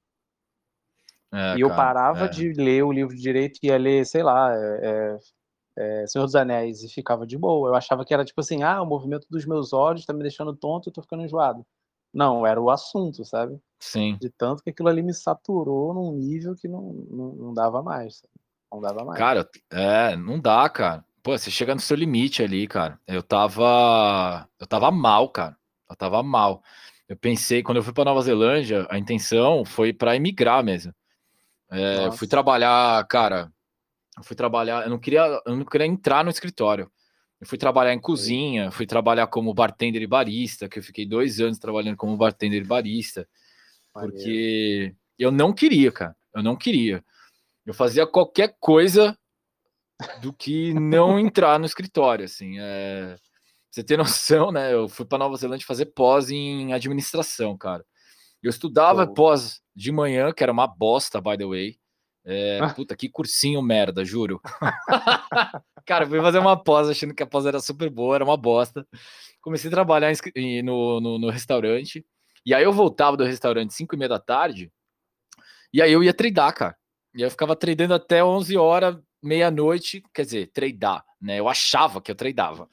Speaker 1: É, e eu cara, parava é. de ler o livro de direito e ia ler, sei lá, é, é, Senhor dos Anéis e ficava de boa. Eu achava que era tipo assim, ah, o movimento dos meus olhos tá me deixando tonto e eu tô ficando enjoado. Não, era o assunto, sabe?
Speaker 2: Sim.
Speaker 1: De tanto que aquilo ali me saturou num nível que não, não, não dava mais. Sabe? Não dava mais.
Speaker 2: Cara, é, não dá, cara. Pô, você chega no seu limite ali, cara. Eu tava. Eu tava mal, cara. Eu tava mal. Eu pensei, quando eu fui para Nova Zelândia, a intenção foi para emigrar mesmo. É, eu fui trabalhar, cara. Eu fui trabalhar. Eu não queria, eu não queria entrar no escritório. Eu fui trabalhar em cozinha, fui trabalhar como bartender e barista, que eu fiquei dois anos trabalhando como bartender e barista, porque eu não queria, cara, eu não queria. Eu fazia qualquer coisa do que não entrar no escritório, assim. É... Você ter noção, né? Eu fui para Nova Zelândia fazer pós em administração, cara. Eu estudava oh. pós de manhã, que era uma bosta, by the way. É, puta, que cursinho merda, juro. cara, fui fazer uma pós achando que a pós era super boa, era uma bosta. Comecei a trabalhar no, no, no restaurante. E aí eu voltava do restaurante 5 e meia da tarde. E aí eu ia treinar, cara. E aí eu ficava treinando até 11 horas, meia-noite. Quer dizer, treinar, né? Eu achava que eu treinava.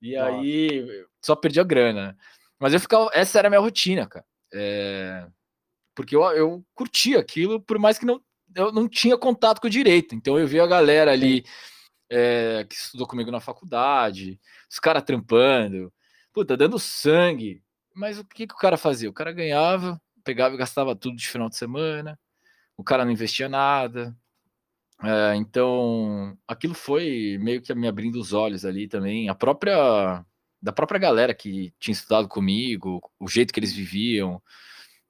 Speaker 2: E Nossa. aí só perdi a grana. Mas eu ficava. Essa era a minha rotina, cara. É, porque eu, eu curtia aquilo, por mais que não, eu não tinha contato com o direito. Então eu via a galera ali é, que estudou comigo na faculdade, os caras trampando, puta, dando sangue. Mas o que, que o cara fazia? O cara ganhava, pegava e gastava tudo de final de semana, o cara não investia nada. É, então, aquilo foi meio que me abrindo os olhos ali também. A própria da própria galera que tinha estudado comigo, o jeito que eles viviam,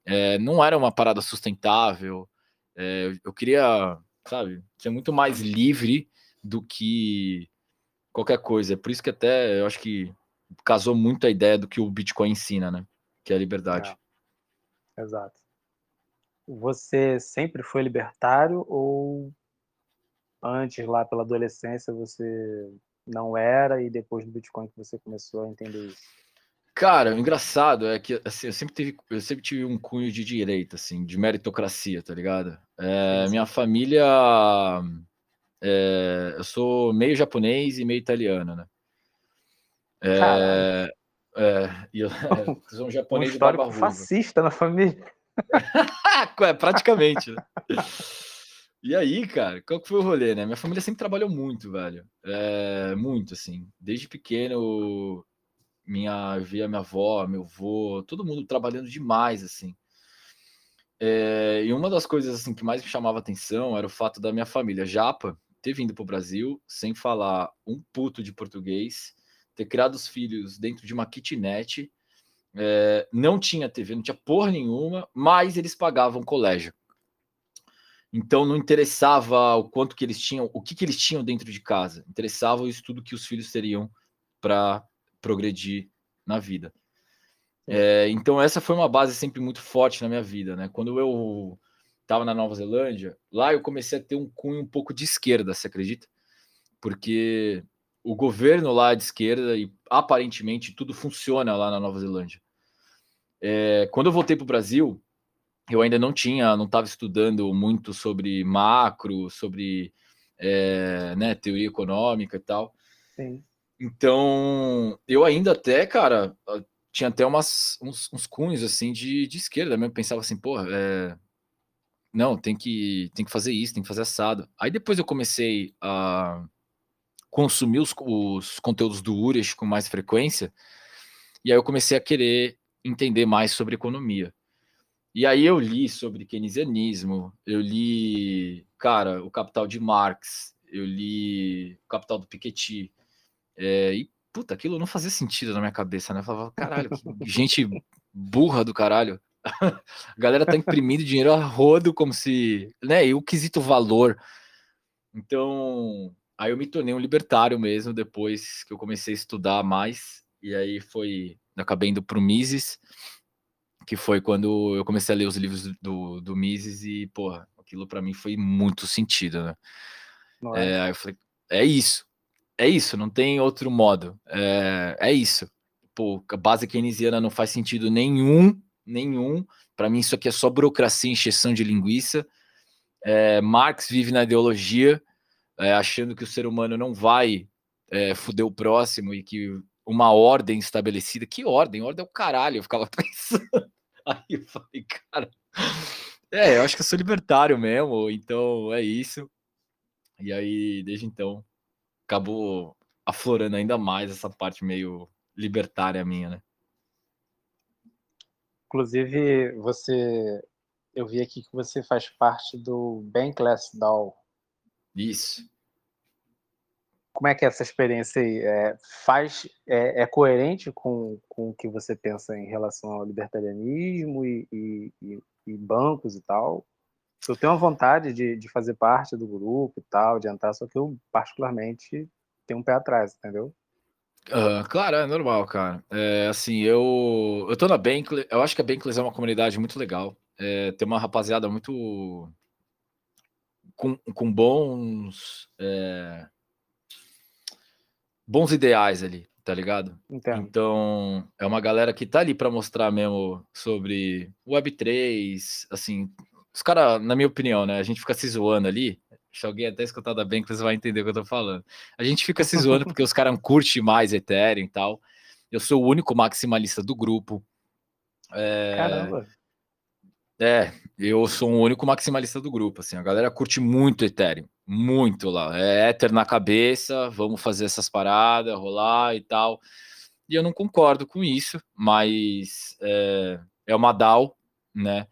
Speaker 2: é, não era uma parada sustentável. É, eu queria, sabe, ser muito mais livre do que qualquer coisa. É por isso que até eu acho que casou muito a ideia do que o Bitcoin ensina, né? Que é a liberdade.
Speaker 1: É. Exato. Você sempre foi libertário ou antes, lá pela adolescência, você não era e depois do Bitcoin que você começou a entender isso?
Speaker 2: Cara, o engraçado é que assim, eu sempre tive, eu sempre tive um cunho de direita, assim, de meritocracia, tá ligado? É, minha família, é, eu sou meio japonês e meio italiano, né? É, é, e eu, é, sou um japonês um
Speaker 1: de fascista na família.
Speaker 2: é, praticamente. Né? E aí, cara, qual que foi o rolê, né? Minha família sempre trabalhou muito, velho. É, muito, assim. Desde pequeno, minha, via minha avó, meu avô, todo mundo trabalhando demais, assim. É, e uma das coisas assim que mais me chamava atenção era o fato da minha família japa ter vindo para o Brasil sem falar um puto de português, ter criado os filhos dentro de uma kitnet, é, não tinha TV, não tinha porra nenhuma, mas eles pagavam colégio. Então não interessava o quanto que eles tinham, o que, que eles tinham dentro de casa. Interessava o estudo que os filhos teriam para progredir na vida. É, então essa foi uma base sempre muito forte na minha vida, né? Quando eu estava na Nova Zelândia, lá eu comecei a ter um cunho um pouco de esquerda, você acredita? Porque o governo lá é de esquerda e aparentemente tudo funciona lá na Nova Zelândia. É, quando eu voltei para o Brasil, eu ainda não tinha, não estava estudando muito sobre macro, sobre é, né, teoria econômica e tal. Sim. Então, eu ainda até, cara, tinha até umas, uns, uns cunhos assim de, de esquerda mesmo. Pensava assim, porra, é, não, tem que, tem que fazer isso, tem que fazer assado. Aí depois eu comecei a consumir os, os conteúdos do Urish com mais frequência, e aí eu comecei a querer entender mais sobre economia. E aí eu li sobre keynesianismo, eu li, cara, o Capital de Marx, eu li o Capital do Piketty, é, e puta, aquilo não fazia sentido na minha cabeça, né? Eu falava, caralho, gente burra do caralho. A galera tá imprimindo dinheiro a rodo como se, né? E o quesito valor. Então, aí eu me tornei um libertário mesmo depois que eu comecei a estudar mais. E aí foi, acabei indo pro Mises que foi quando eu comecei a ler os livros do, do Mises e, porra, aquilo para mim foi muito sentido, né? É, é, aí eu falei, é isso, é isso, não tem outro modo, é, é isso. Pô, a base keynesiana não faz sentido nenhum, nenhum. Para mim isso aqui é só burocracia, encheção de linguiça. É, Marx vive na ideologia, é, achando que o ser humano não vai é, fuder o próximo e que uma ordem estabelecida. Que ordem? Ordem é o caralho, eu ficava pensando. Aí eu falei, cara, é, eu acho que eu sou libertário mesmo, então é isso. E aí, desde então, acabou aflorando ainda mais essa parte meio libertária minha, né?
Speaker 1: Inclusive, você, eu vi aqui que você faz parte do Bankless DAO.
Speaker 2: Isso
Speaker 1: como é que é essa experiência aí? É, faz, é, é, coerente com, com o que você pensa em relação ao libertarianismo e, e, e, e bancos e tal? Eu tenho uma vontade de, de fazer parte do grupo e tal, de entrar, só que eu, particularmente, tenho um pé atrás, entendeu?
Speaker 2: Claro, é normal, cara. É, assim, eu, eu tô na Bankless, eu acho que a Bankless é uma comunidade muito legal. É, tem uma rapaziada muito. com, com bons. É, bons ideais ali, tá ligado?
Speaker 1: Entendo.
Speaker 2: Então, é uma galera que tá ali para mostrar mesmo sobre Web3, assim, os caras, na minha opinião, né? A gente fica se zoando ali. Se alguém até escutar da Bankless vai entender o que eu tô falando. A gente fica se zoando porque os caras curtem mais Ethereum e tal. Eu sou o único maximalista do grupo.
Speaker 1: É... Caramba!
Speaker 2: É, eu sou o único maximalista do grupo. Assim, a galera curte muito Ethereum, muito lá. É Ether na cabeça, vamos fazer essas paradas, rolar e tal. E eu não concordo com isso, mas é, é uma DAO, né?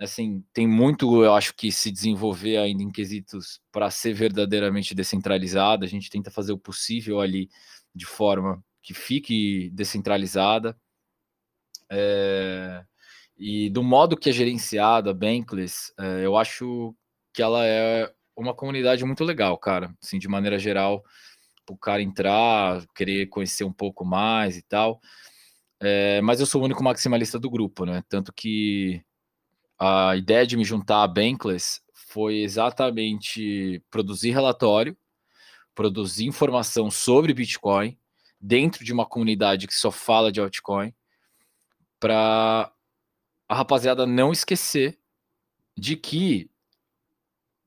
Speaker 2: Assim, tem muito, eu acho que se desenvolver ainda em quesitos para ser verdadeiramente descentralizada. A gente tenta fazer o possível ali de forma que fique descentralizada. É, e do modo que é gerenciada a Bankless, é, eu acho que ela é uma comunidade muito legal, cara. Assim, de maneira geral, o cara entrar, querer conhecer um pouco mais e tal. É, mas eu sou o único maximalista do grupo, né? Tanto que a ideia de me juntar a Bankless foi exatamente produzir relatório, produzir informação sobre Bitcoin dentro de uma comunidade que só fala de altcoin, para a rapaziada não esquecer de que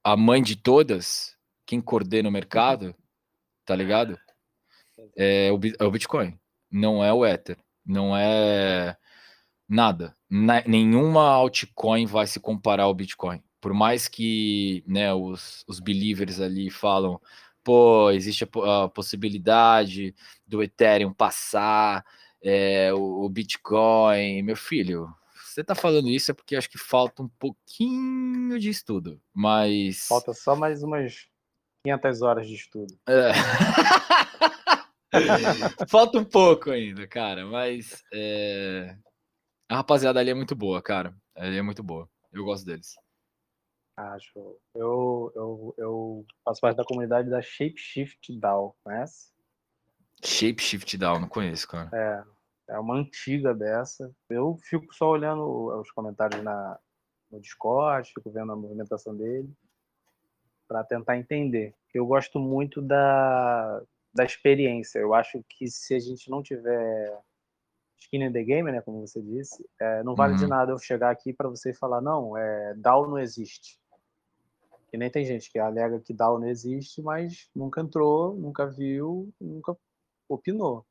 Speaker 2: a mãe de todas, quem coordena o mercado, tá ligado? É o, é o Bitcoin, não é o Ether, não é nada. Na, nenhuma altcoin vai se comparar ao Bitcoin. Por mais que né, os, os believers ali falam, pô, existe a, a possibilidade do Ethereum passar é, o, o, Bitcoin. Meu filho, você tá falando isso é porque acho que falta um pouquinho de estudo, mas...
Speaker 1: Falta só mais umas 500 horas de estudo. É.
Speaker 2: falta um pouco ainda, cara, mas... É a rapaziada ali é muito boa, cara. Ali é muito boa. Eu gosto deles.
Speaker 1: Acho. Eu, eu, eu faço parte da comunidade da Shapeshift DAO, conhece?
Speaker 2: Shapeshift DAO, não conheço, cara.
Speaker 1: É, é uma antiga dessa. Eu fico só olhando os comentários na, no Discord, fico vendo a movimentação dele para tentar entender. Eu gosto muito da, da experiência. Eu acho que se a gente não tiver skin in the game, né, como você disse, é, não vale uhum. de nada eu chegar aqui para você falar, não, é, DAO não existe. E nem tem gente que alega que DAO não existe, mas nunca entrou, nunca viu, nunca opinou.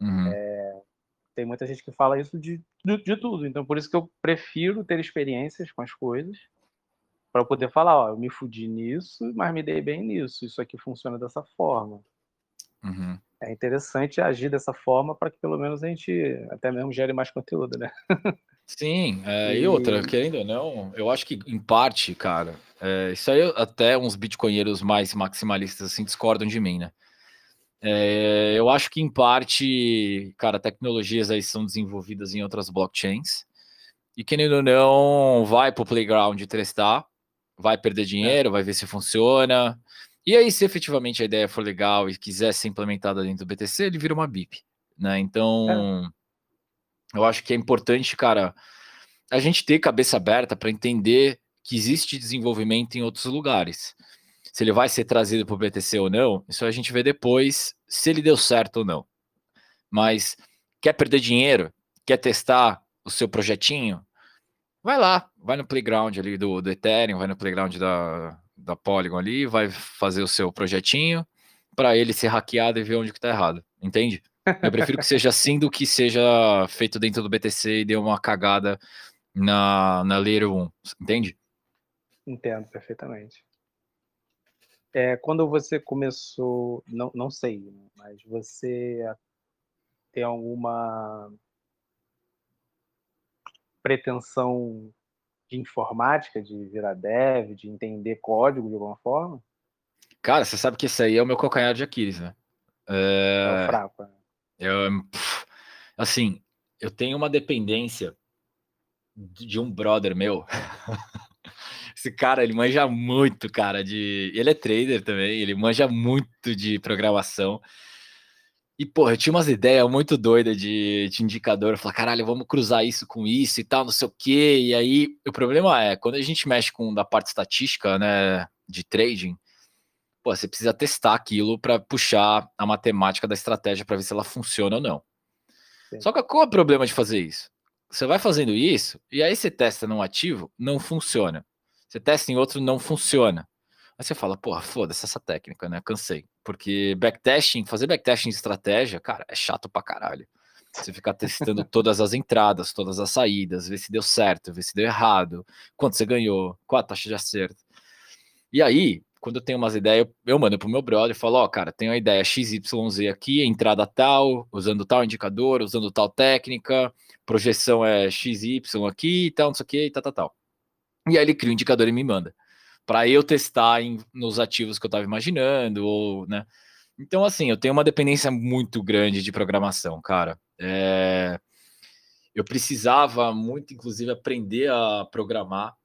Speaker 2: Uhum.
Speaker 1: É, tem muita gente que fala isso de, de, de, tudo. Então, por isso que eu prefiro ter experiências com as coisas para poder falar, ó, eu me fudi nisso, mas me dei bem nisso. Isso aqui funciona dessa forma.
Speaker 2: Uhum
Speaker 1: é interessante agir dessa forma para que pelo menos a gente até mesmo gere mais conteúdo, né?
Speaker 2: Sim, é, e... e... outra, querendo ou não, eu acho que em parte, cara, é, isso aí até uns bitcoinheiros mais maximalistas assim discordam de mim, né? É, eu acho que em parte, cara, tecnologias aí são desenvolvidas em outras blockchains e querendo ou não, vai para o playground testar, vai perder dinheiro, vai ver se funciona, e aí, se efetivamente a ideia for legal e quiser ser implementada dentro do BTC, ele vira uma BIP, né? Então, é. eu acho que é importante, cara, a gente ter cabeça aberta para entender que existe desenvolvimento em outros lugares. Se ele vai ser trazido para o BTC ou não, isso a gente vê depois, se ele deu certo ou não. Mas quer perder dinheiro? Quer testar o seu projetinho? Vai lá, vai no playground ali do, do Ethereum, vai no playground da, da Polygon ali, vai fazer o seu projetinho para ele ser hackeado e ver onde que tá errado, entende? Eu prefiro que seja assim do que seja feito dentro do BTC e dê uma cagada na, na Layer 1, entende?
Speaker 1: Entendo perfeitamente. É, quando você começou, não, não sei, né, mas você tem alguma pretensão de informática, de virar dev, de entender código de alguma forma?
Speaker 2: Cara, você sabe que isso aí é o meu calcanhar de Aquiles, né?
Speaker 1: É, é fraco. Né?
Speaker 2: Eu, assim, eu tenho uma dependência de um brother meu. Esse cara, ele manja muito, cara, de. Ele é trader também, ele manja muito de programação. E, porra, eu tinha umas ideias muito doidas de, de indicador. Eu caralho, vamos cruzar isso com isso e tal, não sei o quê. E aí, o problema é, quando a gente mexe com da parte estatística, né, de trading, pô, você precisa testar aquilo para puxar a matemática da estratégia para ver se ela funciona ou não. Sim. Só que qual é o problema de fazer isso? Você vai fazendo isso e aí você testa num ativo, não funciona. Você testa em outro, não funciona. Aí você fala, porra, foda-se essa técnica, né? Cansei. Porque backtesting, fazer backtesting de estratégia, cara, é chato pra caralho. Você ficar testando todas as entradas, todas as saídas, ver se deu certo, ver se deu errado, quanto você ganhou, qual a taxa de acerto. E aí, quando eu tenho umas ideias, eu, mando pro meu brother e falo, ó, oh, cara, tenho a ideia XYZ aqui, entrada tal, usando tal indicador, usando tal técnica, projeção é XY aqui e tal, não sei o que, e tal, tal, tal. E aí ele cria o um indicador e me manda. Para eu testar em, nos ativos que eu estava imaginando, ou, né? Então, assim, eu tenho uma dependência muito grande de programação, cara. É... Eu precisava muito, inclusive, aprender a programar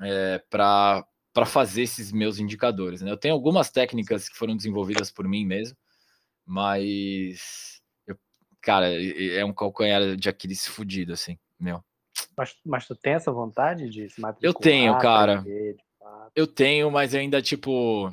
Speaker 2: é, para para fazer esses meus indicadores. Né? Eu tenho algumas técnicas que foram desenvolvidas por mim mesmo, mas, eu, cara, é um calcanhar de Aquiles fudido, assim, meu.
Speaker 1: Mas, mas tu tem essa vontade de se matricular?
Speaker 2: Eu tenho, cara. Eu tenho, mas ainda, tipo,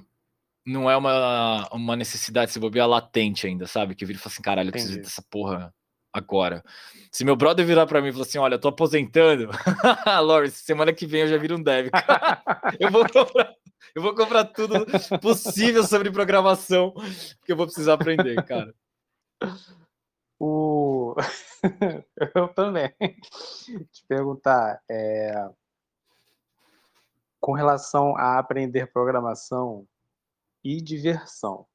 Speaker 2: não é uma, uma necessidade se bobear latente ainda, sabe? Que vira e fala assim, caralho, eu preciso dessa porra agora. Se meu brother virar para mim e falar assim: Olha, eu tô aposentando, Lawrence, semana que vem eu já viro um dev. eu, vou comprar, eu vou comprar tudo possível sobre programação, que eu vou precisar aprender, cara.
Speaker 1: O... eu também. Te perguntar, é... com relação a aprender programação e diversão,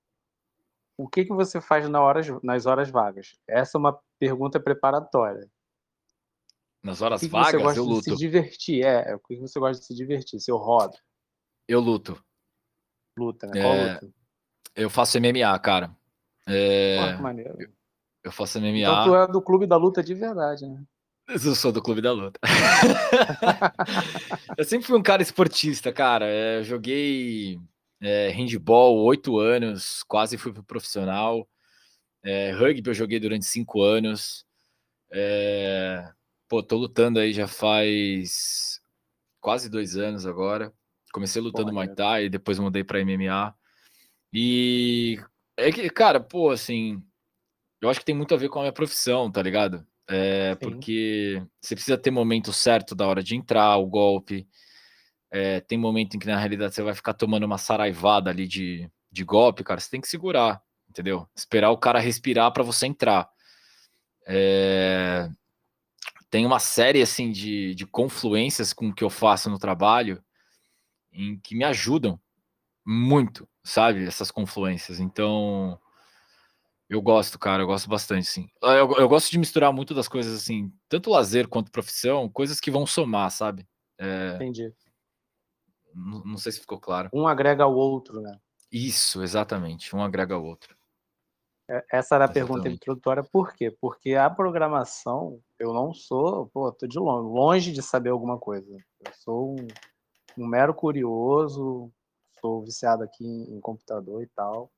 Speaker 1: o que, que você faz na horas, nas horas vagas? Essa é uma pergunta preparatória.
Speaker 2: Nas horas que vagas,
Speaker 1: você gosta
Speaker 2: eu luto.
Speaker 1: De se divertir, é. O que você gosta de se divertir? Seu hobby?
Speaker 2: Eu luto.
Speaker 1: Luta, né? Qual é, luta?
Speaker 2: Eu faço MMA, cara. É...
Speaker 1: Pô, que maneiro.
Speaker 2: Eu faço MMA.
Speaker 1: Então tu é do clube da luta de verdade, né?
Speaker 2: Eu sou do clube da luta. eu sempre fui um cara esportista, cara. É, eu joguei é, handball oito anos, quase fui pro profissional. É, rugby eu joguei durante cinco anos. É, pô, tô lutando aí já faz quase dois anos agora. Comecei lutando Muay Thai, depois mudei para MMA. E é que, cara, pô, assim, eu acho que tem muito a ver com a minha profissão, tá ligado? É, porque você precisa ter momento certo da hora de entrar, o golpe. É, tem momento em que na realidade você vai ficar tomando uma saraivada ali de, de golpe, cara. Você tem que segurar, entendeu? Esperar o cara respirar para você entrar. É, tem uma série assim de, de confluências com o que eu faço no trabalho em que me ajudam muito, sabe? Essas confluências. Então, eu gosto, cara, eu gosto bastante, sim. Eu, eu gosto de misturar muito das coisas, assim, tanto lazer quanto profissão, coisas que vão somar, sabe?
Speaker 1: É, Entendi.
Speaker 2: Não, não, sei se ficou claro.
Speaker 1: Um agrega ao outro, né?
Speaker 2: Isso, exatamente. Um agrega ao outro.
Speaker 1: É, essa era a exatamente. pergunta introdutória. Por quê? Porque a programação, eu não sou, pô, tô de longe, longe de saber alguma coisa. Eu sou um, um mero curioso, sou viciado aqui em, em computador e tal.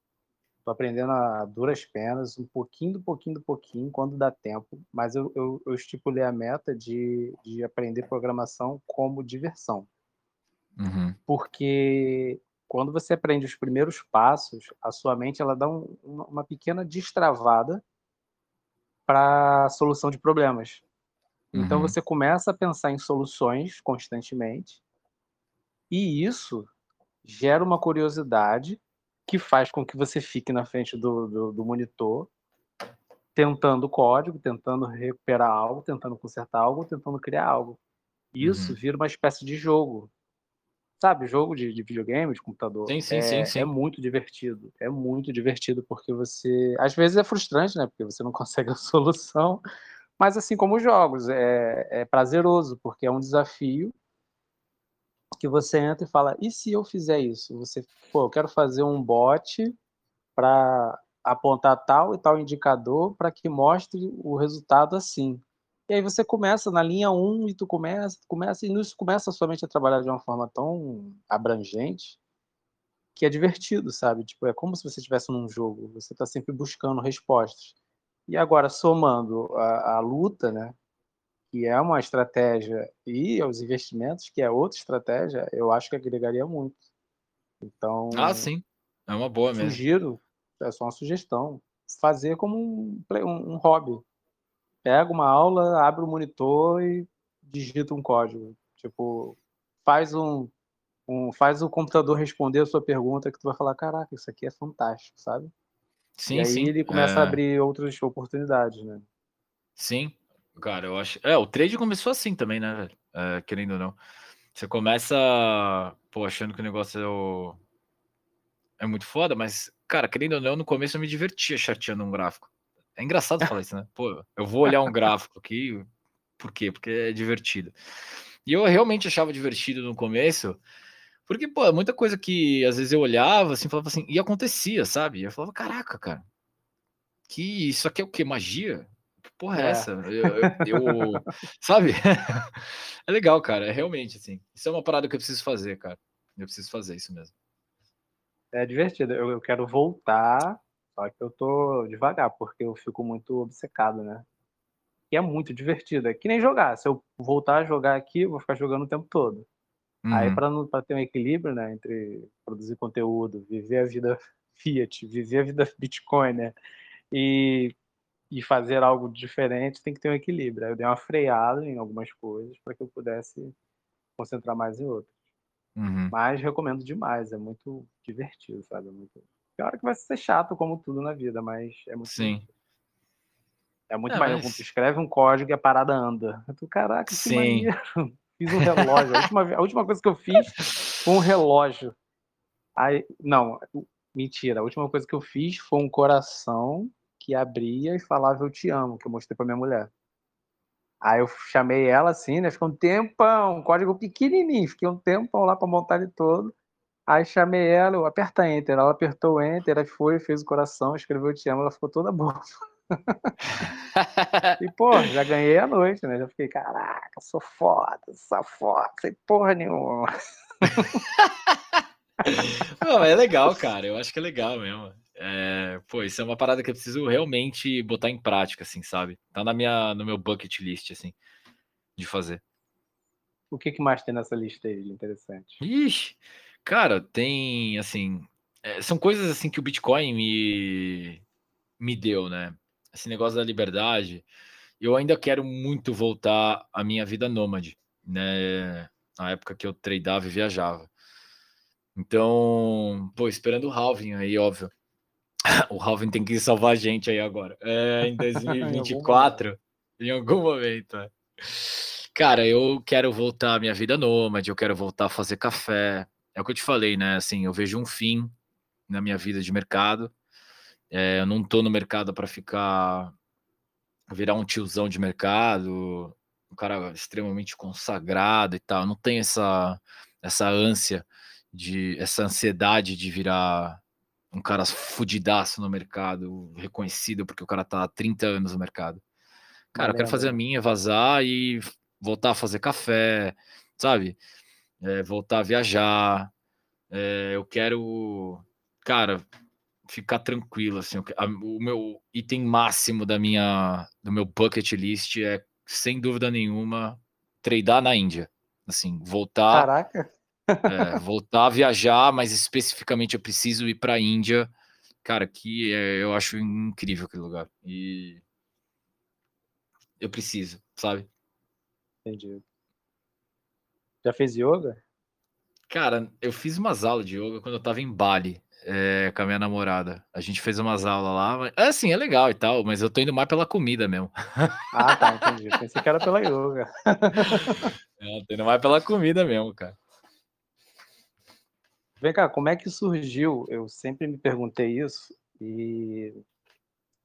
Speaker 1: Tô aprendendo a duras penas, um pouquinho do pouquinho do pouquinho, quando dá tempo. Mas eu, eu, eu estipulei a meta de, de aprender programação como diversão.
Speaker 2: Uhum.
Speaker 1: Porque quando você aprende os primeiros passos, a sua mente ela dá um, uma pequena destravada para a solução de problemas. Então uhum. você começa a pensar em soluções constantemente, e isso gera uma curiosidade que faz com que você fique na frente do, do, do monitor, tentando código, tentando recuperar algo, tentando consertar algo, tentando criar algo. Isso uhum. vira uma espécie de jogo sabe, jogo de, de videogame, de computador.
Speaker 2: Sim, sim,
Speaker 1: é,
Speaker 2: sim, sim.
Speaker 1: É muito divertido. É muito divertido porque você. Às vezes é frustrante, né? Porque você não consegue a solução. Mas assim como os jogos, é, é prazeroso, porque é um desafio que você entra e fala: e se eu fizer isso? Você, pô, eu quero fazer um bot para apontar tal e tal indicador para que mostre o resultado assim. E aí você começa na linha 1 e tu começa, tu começa, e isso começa somente a trabalhar de uma forma tão abrangente que é divertido, sabe? Tipo, é como se você estivesse num jogo, você está sempre buscando respostas. E agora, somando a, a, luta, né? Que é uma estratégia, e os investimentos, que é outra estratégia, eu acho que agregaria muito. Então.
Speaker 2: Ah, sim. É uma boa mesmo.
Speaker 1: Sugiro, é só uma sugestão, fazer como um, um, um hobby. Pega uma aula, abre o monitor e digita um código. Tipo, faz um um, faz o computador responder a sua pergunta que tu vai falar, caraca, isso aqui é fantástico, sabe? Sim, e aí sim. ele começa é... a abrir outras oportunidades, né?
Speaker 2: Sim, cara, eu acho. É, o trade começou assim também, né, velho? É, querendo ou não. Você começa, pô, achando que o negócio é, o... é muito foda, mas, cara, querendo ou não, no começo eu me divertia chateando um gráfico. É engraçado falar isso, né? Pô, eu vou olhar um gráfico aqui, por quê? Porque é divertido. E eu realmente achava divertido no começo, porque, pô, muita coisa que às vezes eu olhava assim, falava assim, e acontecia, sabe? Eu falava, caraca, cara, que isso aqui é o que? Magia? Porra é, é. essa? Eu, eu, eu sabe? é legal, cara, é realmente assim. Isso é uma parada que eu preciso fazer, cara. Eu preciso fazer isso mesmo.
Speaker 1: É divertido. Eu, eu quero voltar, só que eu tô devagar, porque eu fico muito obcecado, né? E é muito divertido. É que nem jogar. Se eu voltar a jogar aqui, eu vou ficar jogando o tempo todo. Uhum. Aí, para ter um equilíbrio né, entre produzir conteúdo, viver a vida Fiat, viver a vida Bitcoin, né, e, e fazer algo diferente, tem que ter um equilíbrio. Aí eu dei uma freada em algumas coisas para que eu pudesse concentrar mais em outras. Uhum. Mas recomendo demais, é muito divertido, sabe? É muito... Tem hora que vai ser chato, como tudo na vida, mas é muito
Speaker 2: Sim. Divertido.
Speaker 1: É muito é, mais. Mas... Escreve um código e a parada anda. Tu, caraca, que Sim. maneiro. Fiz um relógio. A última, a última coisa que eu fiz foi um relógio. Aí, não, mentira. A última coisa que eu fiz foi um coração que abria e falava eu te amo, que eu mostrei pra minha mulher. Aí eu chamei ela assim, né? Ficou um tempão, um código pequenininho, fiquei um tempão lá para montar ele todo. Aí chamei ela, eu aperta Enter. Ela apertou Enter, aí foi, fez o coração, escreveu eu te amo, ela ficou toda boa. e, pô, já ganhei a noite, né? Já fiquei, caraca, sou foda, sou foda, sem porra nenhuma.
Speaker 2: Não, é legal, cara. Eu acho que é legal mesmo. É, pô, isso é uma parada que eu preciso realmente botar em prática, assim, sabe? Tá na minha, no meu bucket list, assim, de fazer.
Speaker 1: O que, que mais tem nessa lista aí de interessante?
Speaker 2: Ixi, cara, tem, assim, é, são coisas, assim, que o Bitcoin me, me deu, né? esse negócio da liberdade, eu ainda quero muito voltar à minha vida nômade, né? Na época que eu tradeava e viajava. Então, pô, esperando o Halvin aí, óbvio. o Halvin tem que salvar a gente aí agora. É, em 2024, em algum momento. É. Cara, eu quero voltar à minha vida nômade, eu quero voltar a fazer café. É o que eu te falei, né? Assim, eu vejo um fim na minha vida de mercado é, eu não tô no mercado para ficar virar um tiozão de mercado, um cara extremamente consagrado e tal. Eu não tenho essa essa ânsia de essa ansiedade de virar um cara fudidaço no mercado, reconhecido porque o cara tá há 30 anos no mercado. Cara, eu quero fazer a minha, vazar e voltar a fazer café, sabe? É, voltar a viajar. É, eu quero, cara, ficar tranquilo, assim, o meu item máximo da minha, do meu bucket list é, sem dúvida nenhuma, treinar na Índia, assim, voltar...
Speaker 1: Caraca!
Speaker 2: É, voltar a viajar, mas especificamente eu preciso ir para a Índia, cara, que é, eu acho incrível aquele lugar, e eu preciso, sabe?
Speaker 1: Entendi. Já fez yoga?
Speaker 2: Cara, eu fiz umas aulas de yoga quando eu tava em Bali é, com a minha namorada. A gente fez umas aulas lá, mas, é assim, é legal e tal, mas eu tô indo mais pela comida mesmo.
Speaker 1: Ah, tá, entendi. Pensei que era pela yoga.
Speaker 2: É, tô indo mais pela comida mesmo, cara.
Speaker 1: Vem cá, como é que surgiu? Eu sempre me perguntei isso e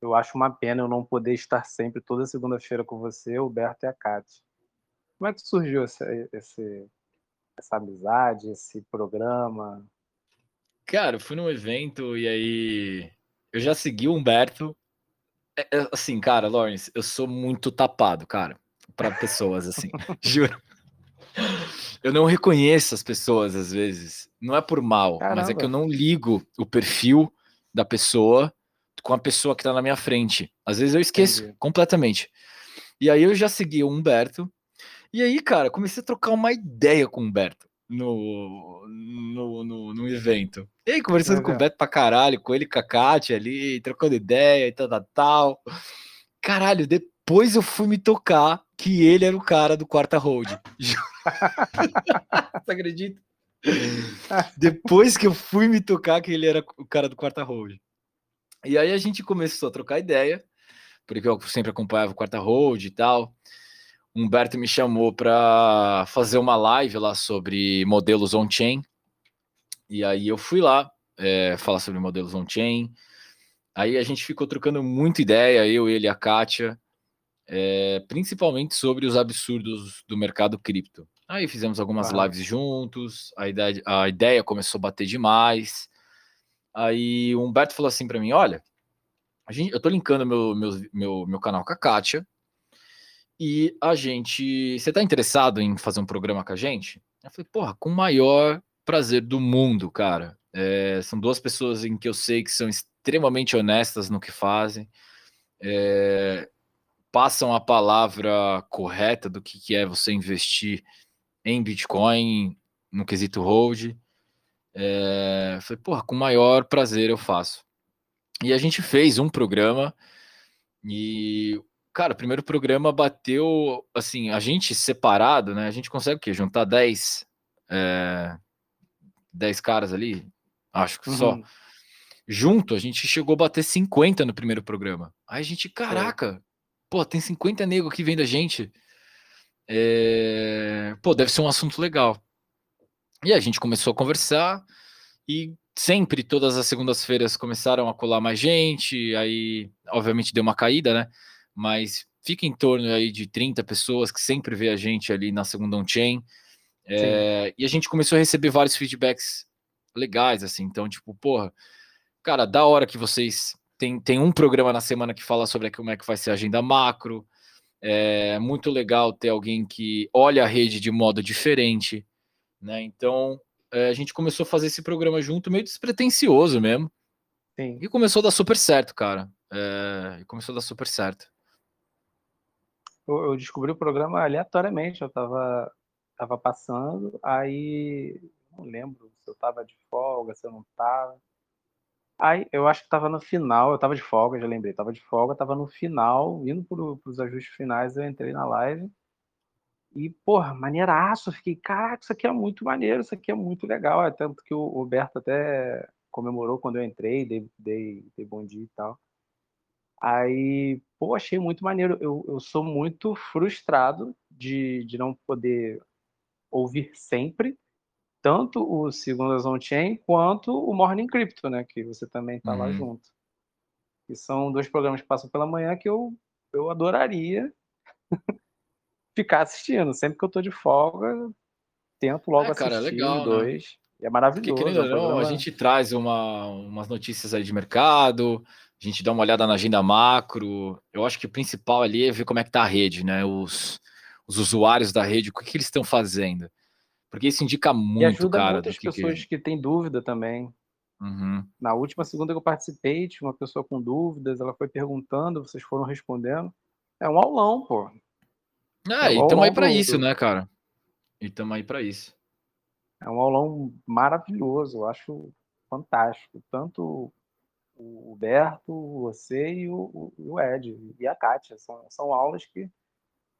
Speaker 1: eu acho uma pena eu não poder estar sempre toda segunda-feira com você, o Berto e a Kate. Como é que surgiu esse, essa amizade, esse programa?
Speaker 2: Cara, eu fui num evento e aí eu já segui o Humberto. É, é, assim, cara, Lawrence, eu sou muito tapado, cara. para pessoas, assim, juro. Eu não reconheço as pessoas às vezes. Não é por mal, Caramba. mas é que eu não ligo o perfil da pessoa com a pessoa que tá na minha frente. Às vezes eu esqueço Entendi. completamente. E aí eu já segui o Humberto. E aí, cara, comecei a trocar uma ideia com o Humberto no, no, no, no evento. E aí, conversando com o Beto pra caralho, com ele com a Kátia ali, trocando ideia e tal, tal, tal. Caralho, depois eu fui me tocar que ele era o cara do quarta hold. Você acredita? Depois que eu fui me tocar que ele era o cara do quarta hold. E aí a gente começou a trocar ideia, porque eu sempre acompanhava o quarta hold e tal. Humberto me chamou para fazer uma live lá sobre modelos on-chain. E aí eu fui lá é, falar sobre modelos on-chain. Aí a gente ficou trocando muita ideia, eu, ele e a Kátia, é, principalmente sobre os absurdos do mercado cripto. Aí fizemos algumas ah. lives juntos, a ideia, a ideia começou a bater demais. Aí o Humberto falou assim para mim: olha, a gente, eu tô linkando meu, meu, meu, meu canal com a Kátia, e a gente. Você tá interessado em fazer um programa com a gente? Eu falei, porra, com o maior prazer do mundo, cara. É, são duas pessoas em que eu sei que são extremamente honestas no que fazem, é, passam a palavra correta do que, que é você investir em Bitcoin no quesito hold. É, falei, porra, com o maior prazer eu faço. E a gente fez um programa e Cara, o primeiro programa bateu, assim, a gente separado, né? A gente consegue o quê? Juntar 10, é, 10 caras ali? Acho que uhum. só. Junto, a gente chegou a bater 50 no primeiro programa. Aí a gente, caraca. Pô, tem 50 nego aqui vendo a gente. É... Pô, deve ser um assunto legal. E a gente começou a conversar e sempre, todas as segundas-feiras, começaram a colar mais gente. Aí, obviamente, deu uma caída, né? mas fica em torno aí de 30 pessoas que sempre vê a gente ali na segunda on-chain. É, e a gente começou a receber vários feedbacks legais, assim. Então, tipo, porra, cara, da hora que vocês tem, tem um programa na semana que fala sobre como é que vai ser a agenda macro. É muito legal ter alguém que olha a rede de modo diferente, né? Então, é, a gente começou a fazer esse programa junto, meio despretensioso mesmo. Sim. E começou a dar super certo, cara. É, começou a dar super certo
Speaker 1: eu, eu descobri o programa aleatoriamente. Eu estava tava passando, aí não lembro se eu estava de folga, se eu não estava. Aí eu acho que estava no final, eu estava de folga, já lembrei, estava de folga, estava no final, indo para os ajustes finais, eu entrei na live. E, porra, maneiraço, fiquei, caraca, isso aqui é muito maneiro, isso aqui é muito legal. É tanto que o Roberto até comemorou quando eu entrei, dei, dei, dei bom dia e tal. Aí, pô, achei muito maneiro. Eu, eu sou muito frustrado de, de não poder ouvir sempre tanto o Segundas On-Chain quanto o Morning Crypto, né? Que você também tá uhum. lá junto. Que são dois programas que passam pela manhã que eu, eu adoraria ficar assistindo. Sempre que eu tô de folga, tento logo é, cara, assistir legal, dois. Né? E é maravilhoso. Porque,
Speaker 2: querendo ou não, a gente traz uma, umas notícias aí de mercado, a gente dá uma olhada na agenda macro. Eu acho que o principal ali é ver como é que tá a rede, né? Os, os usuários da rede, o que, que eles estão fazendo. Porque isso indica muito, e ajuda cara.
Speaker 1: muitas que pessoas que... que têm dúvida também. Uhum. Na última segunda que eu participei, tinha uma pessoa com dúvidas, ela foi perguntando, vocês foram respondendo. É um aulão, pô.
Speaker 2: Ah, é um e estamos aí para isso, né, cara? E estamos aí para isso.
Speaker 1: É um aulão maravilhoso, eu acho fantástico. Tanto o Huberto, você e o, o Ed e a Kátia. São, são aulas que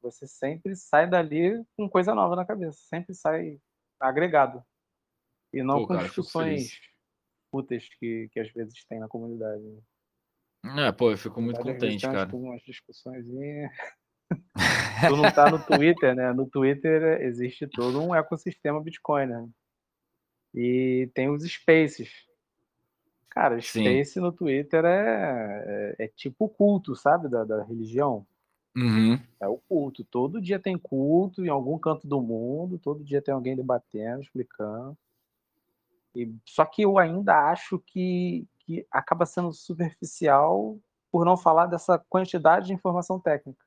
Speaker 1: você sempre sai dali com coisa nova na cabeça, sempre sai agregado. E não pô, com cara, discussões putas que, que às vezes tem na comunidade.
Speaker 2: É, pô, eu fico muito contente, cara.
Speaker 1: Umas discussões. tu não tá no Twitter, né? No Twitter existe todo um ecossistema Bitcoin, né? E tem os spaces Cara, Space Sim. no Twitter é, é, é tipo o culto, sabe, da, da religião.
Speaker 2: Uhum.
Speaker 1: É o culto. Todo dia tem culto em algum canto do mundo, todo dia tem alguém debatendo, explicando. E, só que eu ainda acho que, que acaba sendo superficial por não falar dessa quantidade de informação técnica.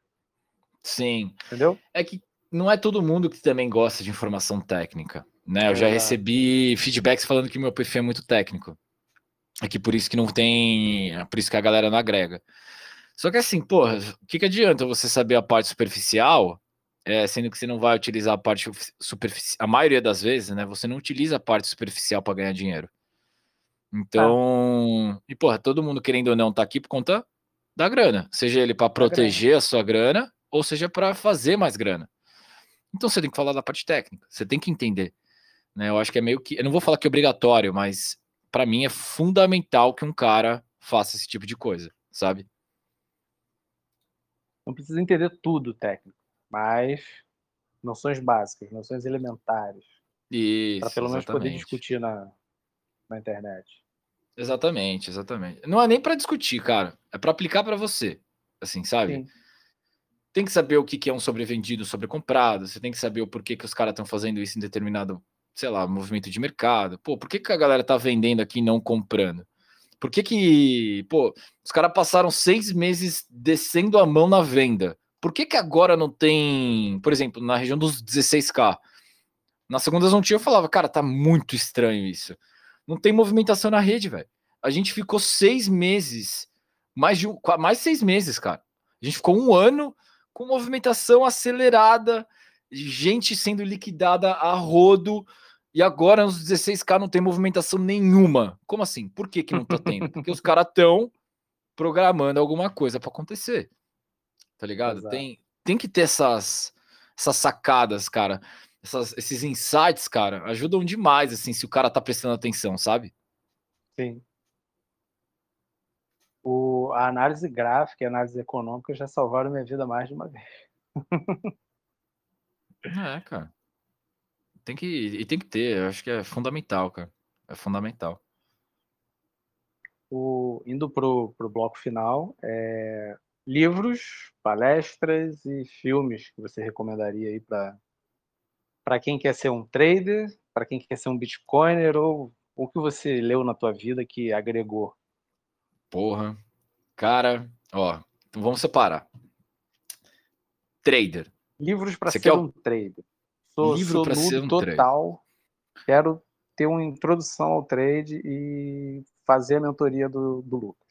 Speaker 2: Sim.
Speaker 1: Entendeu?
Speaker 2: É que não é todo mundo que também gosta de informação técnica, né? Eu já recebi feedbacks falando que meu perfil é muito técnico. É que por isso que não tem, é por isso que a galera não agrega. Só que assim, porra, o que, que adianta você saber a parte superficial, é, sendo que você não vai utilizar a parte superficial, a maioria das vezes, né? Você não utiliza a parte superficial para ganhar dinheiro. Então, ah. e porra, todo mundo querendo ou não tá aqui por conta da grana, seja ele para proteger grana. a sua grana ou seja para fazer mais grana. Então você tem que falar da parte técnica, você tem que entender. Né? Eu acho que é meio que. Eu não vou falar que é obrigatório, mas para mim é fundamental que um cara faça esse tipo de coisa, sabe?
Speaker 1: Não precisa entender tudo técnico, mas noções básicas, noções elementares. Para pelo menos exatamente. poder discutir na, na internet.
Speaker 2: Exatamente, exatamente. Não é nem para discutir, cara. É para aplicar para você. Assim, sabe? Sim tem que saber o que, que é um sobrevendido, sobrecomprado, você tem que saber o porquê que os caras estão fazendo isso em determinado, sei lá, movimento de mercado. Pô, por que, que a galera tá vendendo aqui e não comprando? Por que que, pô, os caras passaram seis meses descendo a mão na venda? Por que que agora não tem, por exemplo, na região dos 16K? Na segunda não tinha, eu falava, cara, tá muito estranho isso. Não tem movimentação na rede, velho. A gente ficou seis meses, mais de mais seis meses, cara. A gente ficou um ano com movimentação acelerada, gente sendo liquidada a rodo, e agora nos 16K não tem movimentação nenhuma. Como assim? Por que, que não tá tendo? Porque os caras estão programando alguma coisa para acontecer. Tá ligado? Tem, tem que ter essas, essas sacadas, cara. Essas, esses insights, cara, ajudam demais, assim, se o cara tá prestando atenção, sabe?
Speaker 1: Sim o, a análise gráfica e a análise econômica já salvaram minha vida mais de uma vez.
Speaker 2: é, cara. Tem que, e tem que ter, eu acho que é fundamental, cara. É fundamental.
Speaker 1: O, indo pro, pro bloco final, é, livros, palestras e filmes que você recomendaria aí para para quem quer ser um trader, para quem quer ser um bitcoiner ou o que você leu na tua vida que agregou
Speaker 2: Porra. Cara, ó, então vamos separar. Trader.
Speaker 1: Livros para ser quer... um trader. Sou, Livro para ser um total. Trader. Quero ter uma introdução ao trade e fazer a mentoria do, do Lucas.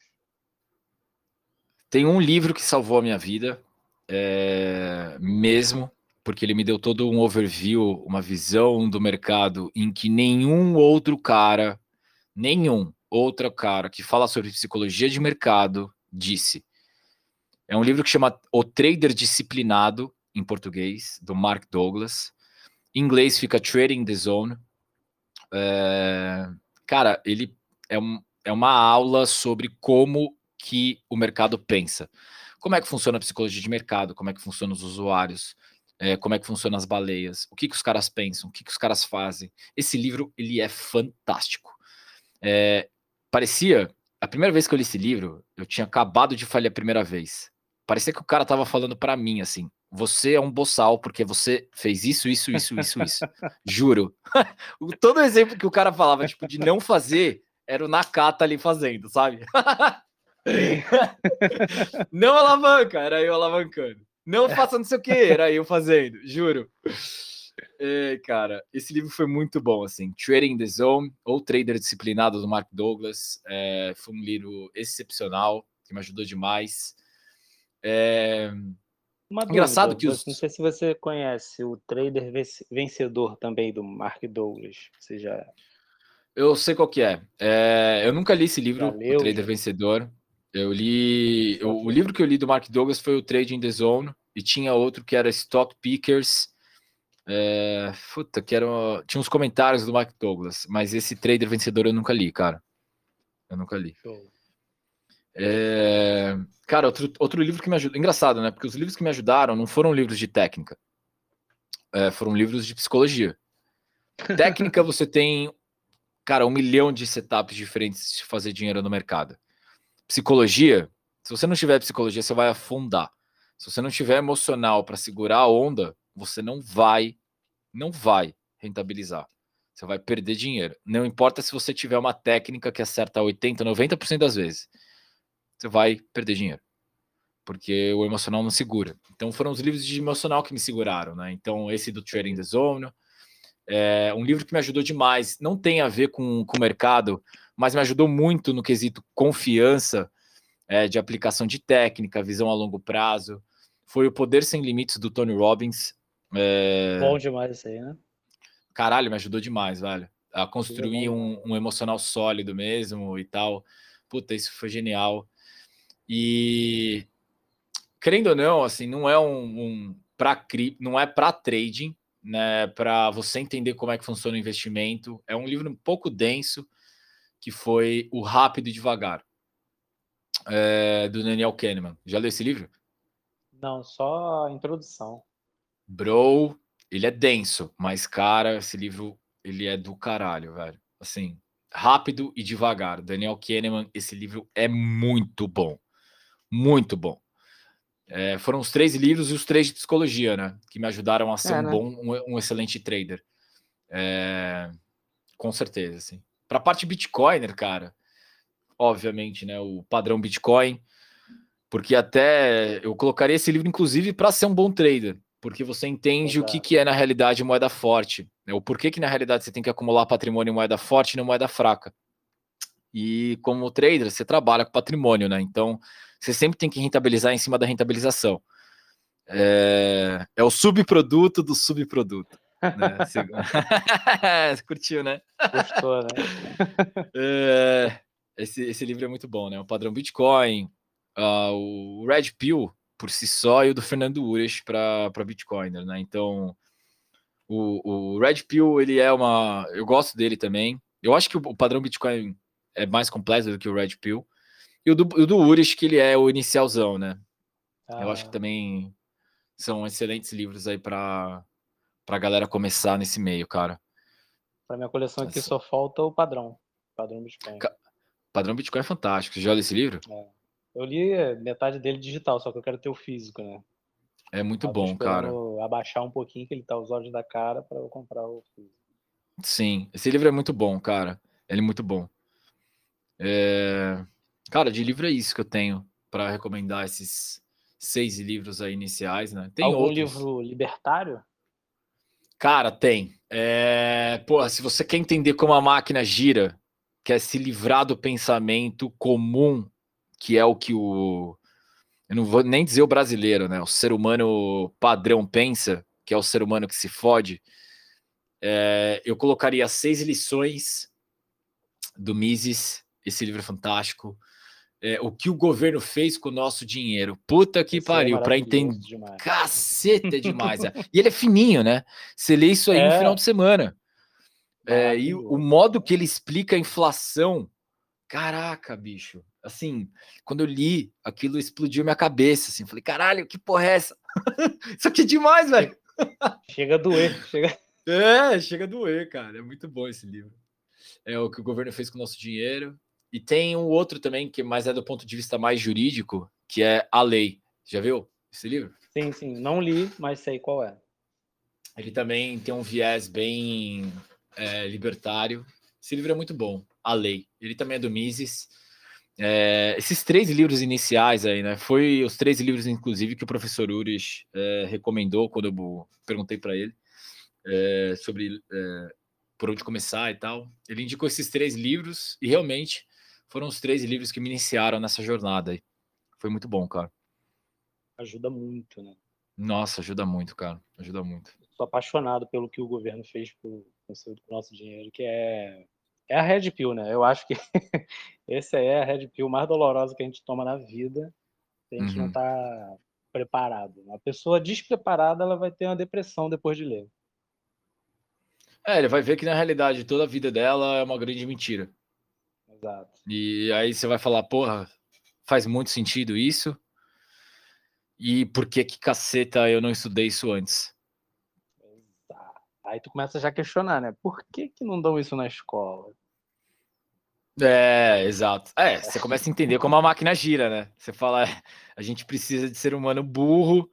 Speaker 2: Tem um livro que salvou a minha vida, é... mesmo, porque ele me deu todo um overview, uma visão do mercado em que nenhum outro cara, nenhum, outro cara que fala sobre psicologia de mercado disse. É um livro que chama O Trader Disciplinado, em português, do Mark Douglas. Em inglês fica Trading the Zone. É... Cara, ele é, um, é uma aula sobre como que o mercado pensa. Como é que funciona a psicologia de mercado, como é que funcionam os usuários, é, como é que funcionam as baleias, o que, que os caras pensam, o que, que os caras fazem. Esse livro, ele é fantástico. É, parecia. A primeira vez que eu li esse livro, eu tinha acabado de falhar a primeira vez. Parecia que o cara tava falando para mim assim: você é um boçal porque você fez isso, isso, isso, isso, isso. Juro. Todo exemplo que o cara falava, tipo, de não fazer, era o Nakata ali fazendo, sabe? não alavanca, era eu alavancando. Não faça não sei o que, era eu fazendo, juro. Cara, esse livro foi muito bom, assim. Trading the Zone, ou Trader Disciplinado, do Mark Douglas. É, foi um livro excepcional, que me ajudou demais. É...
Speaker 1: Uma Engraçado dúvida, que os... Não sei se você conhece o Trader Vencedor também, do Mark Douglas. Você já...
Speaker 2: Eu sei qual que é. é eu nunca li esse livro, o Trader Vencedor. Eu li... O, o livro que eu li do Mark Douglas foi o Trading the Zone, e tinha outro que era Stock Pickers, é, puta, que era. Tinha uns comentários do Mike Douglas, mas esse trader vencedor eu nunca li, cara. Eu nunca li. É, cara, outro, outro livro que me ajuda. Engraçado, né? Porque os livros que me ajudaram não foram livros de técnica, é, foram livros de psicologia. Técnica, você tem, cara, um milhão de setups diferentes de fazer dinheiro no mercado. Psicologia, se você não tiver psicologia, você vai afundar. Se você não tiver emocional para segurar a onda, você não vai, não vai rentabilizar. Você vai perder dinheiro. Não importa se você tiver uma técnica que acerta 80, 90% das vezes. Você vai perder dinheiro. porque o emocional não segura. Então foram os livros de emocional que me seguraram, né? Então esse do Trading the Zone, é um livro que me ajudou demais. Não tem a ver com, com o mercado, mas me ajudou muito no quesito confiança é, de aplicação de técnica, visão a longo prazo. Foi o Poder Sem Limites do Tony Robbins.
Speaker 1: É... Bom demais isso aí, né?
Speaker 2: Caralho, me ajudou demais, velho. A construir um, um emocional sólido mesmo e tal. Puta, isso foi genial. E querendo ou não, assim, não é um, um para não é para trading, né? Para você entender como é que funciona o investimento. É um livro um pouco denso que foi o Rápido e Devagar é, do Daniel Kahneman. Já leu esse livro?
Speaker 1: Não, só a introdução.
Speaker 2: Bro, ele é denso, mas cara, esse livro ele é do caralho, velho. Assim, rápido e devagar. Daniel Kahneman, esse livro é muito bom, muito bom. É, foram os três livros e os três de psicologia, né? Que me ajudaram a ser é, um né? bom, um, um, excelente trader. É, com certeza, assim. Para a parte Bitcoiner, cara, obviamente, né? O padrão Bitcoin, porque até eu colocaria esse livro, inclusive, para ser um bom trader, porque você entende Exato. o que, que é na realidade moeda forte, né? o porquê que na realidade você tem que acumular patrimônio em moeda forte e não moeda fraca. E como trader, você trabalha com patrimônio, né? Então, você sempre tem que rentabilizar em cima da rentabilização. É, é o subproduto do subproduto. Né? Você... curtiu, né?
Speaker 1: Gostou, né?
Speaker 2: é, esse, esse livro é muito bom, né? O padrão Bitcoin, uh, o Red Pill por si só e o do Fernando Ures para Bitcoiner, né? Então, o, o Red Pill, ele é uma. Eu gosto dele também. Eu acho que o padrão Bitcoin é mais completo do que o Red Pill. E o do, o do Ures, que ele é o inicialzão, né? Ah. Eu acho que ah. também são excelentes livros aí para a galera começar nesse meio, cara.
Speaker 1: Para minha coleção aqui só falta o padrão. Padrão Bitcoin.
Speaker 2: Padrão Bitcoin é fantástico. Você já leu esse livro?
Speaker 1: É. Eu li metade dele digital, só que eu quero ter o físico, né?
Speaker 2: É muito bom, cara.
Speaker 1: abaixar um pouquinho, que ele tá os olhos da cara, para eu comprar o físico.
Speaker 2: Sim, esse livro é muito bom, cara. Ele é muito bom. É... Cara, de livro é isso que eu tenho para recomendar esses seis livros aí iniciais, né?
Speaker 1: Tem Algum outros. livro libertário?
Speaker 2: Cara, tem. É... Pô, se você quer entender como a máquina gira, quer se livrar do pensamento comum, que é o que o. Eu não vou nem dizer o brasileiro, né? O ser humano padrão pensa, que é o ser humano que se fode. É... Eu colocaria seis lições do Mises. Esse livro é fantástico é, o que o governo fez com o nosso dinheiro. Puta que Esse é pariu, é para entender. Demais. Caceta demais. é. E ele é fininho, né? Você lê isso aí é. no final de semana. É, e o modo que ele explica a inflação. Caraca, bicho. Assim, quando eu li, aquilo explodiu minha cabeça. Assim, falei, caralho, que porra é essa? isso aqui é demais, velho.
Speaker 1: Chega a doer. Chega...
Speaker 2: É, chega a doer, cara. É muito bom esse livro. É o que o governo fez com o nosso dinheiro. E tem um outro também, que mais é do ponto de vista mais jurídico, que é A Lei. Já viu esse livro?
Speaker 1: Sim, sim. Não li, mas sei qual é.
Speaker 2: Ele também tem um viés bem é, libertário. Esse livro é muito bom, A Lei. Ele também é do Mises. É, esses três livros iniciais aí, né? Foi os três livros, inclusive, que o professor Ures é, recomendou quando eu perguntei para ele é, sobre é, por onde começar e tal. Ele indicou esses três livros e realmente foram os três livros que me iniciaram nessa jornada aí. Foi muito bom, cara.
Speaker 1: Ajuda muito, né?
Speaker 2: Nossa, ajuda muito, cara. Ajuda muito.
Speaker 1: Sou apaixonado pelo que o governo fez com o nosso dinheiro, que é é a Red Pill, né? Eu acho que essa é a Red Pill mais dolorosa que a gente toma na vida. Se a gente uhum. não tá preparado. Uma pessoa despreparada, ela vai ter uma depressão depois de ler.
Speaker 2: É, ele vai ver que na realidade toda a vida dela é uma grande mentira.
Speaker 1: Exato.
Speaker 2: E aí você vai falar, porra, faz muito sentido isso. E por que que caceta eu não estudei isso antes?
Speaker 1: Exato. Aí tu começa já a questionar, né? Por que que não dão isso na escola?
Speaker 2: É, exato. É, você começa a entender como a máquina gira, né? Você fala, é, a gente precisa de ser humano burro,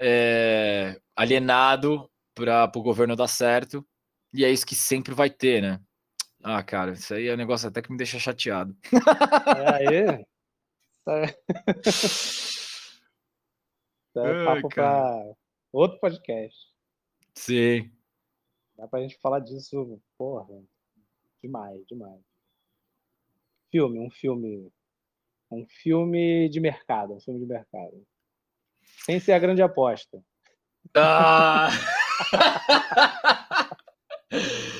Speaker 2: é, alienado para o governo dar certo, e é isso que sempre vai ter, né? Ah, cara, isso aí é um negócio até que me deixa chateado.
Speaker 1: É aí. é papo para outro podcast.
Speaker 2: Sim.
Speaker 1: Dá pra gente falar disso, porra, demais, demais. Filme, um filme. Um filme de mercado, um filme de mercado. Sem ser a grande aposta.
Speaker 2: Ah!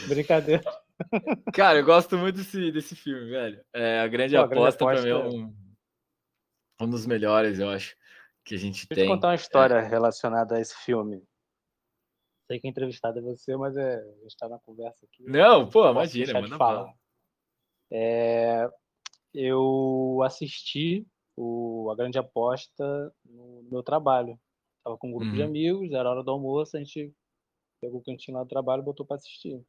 Speaker 1: Brincadeira.
Speaker 2: Cara, eu gosto muito desse, desse filme, velho. É, a grande Pô, aposta, pra mim é um, um dos melhores, eu acho, que a gente Deixa tem.
Speaker 1: Deixa eu contar uma história é. relacionada a esse filme. Sei que a entrevistada é você, mas é, a gente tá na conversa aqui.
Speaker 2: Não, pô, imagina, manda falar.
Speaker 1: É, eu assisti o, a grande aposta no, meu trabalho. Tava com um grupo uhum. de amigos, era hora do almoço, a gente pegou o cantinho lá do trabalho e botou para assistir.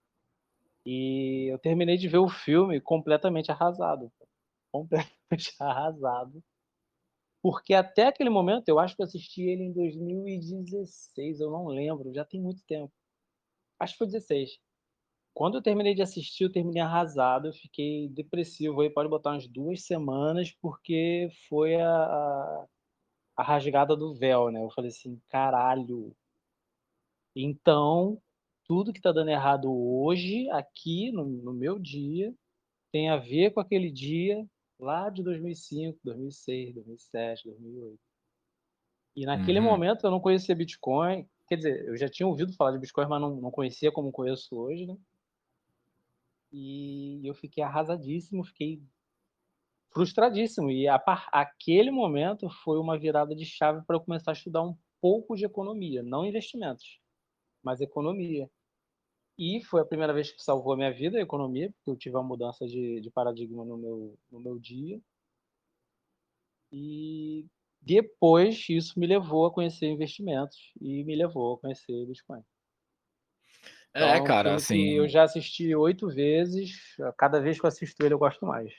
Speaker 1: E eu terminei de ver o filme completamente arrasado. Completamente arrasado. Porque até aquele momento, eu acho que eu assisti ele em 2016, eu não lembro, já tem muito tempo. Acho que foi 16. Quando eu terminei de assistir, eu terminei arrasado, eu fiquei depressivo aí, pode botar umas duas semanas, porque foi a, a, a rasgada do véu, né? Eu falei assim, caralho. Então, tudo que está dando errado hoje, aqui no, no, meu dia, tem a ver com aquele dia lá de 2005, 2006, 2007, 2008. E naquele uhum. momento eu não conhecia Bitcoin, quer dizer, eu já tinha ouvido falar de Bitcoin, mas não, não conhecia como conheço hoje, né? E eu fiquei arrasadíssimo, fiquei frustradíssimo. E a, aquele momento foi uma virada de chave para eu começar a estudar um pouco de economia, não investimentos mas economia. E foi a primeira vez que salvou a minha vida, a economia, porque eu tive uma mudança de, de paradigma no meu, no meu dia. E depois isso me levou a conhecer investimentos e me levou a conhecer Bitcoin.
Speaker 2: É, então, cara, assim.
Speaker 1: Eu já assisti oito vezes, cada vez que eu assisto ele eu gosto mais.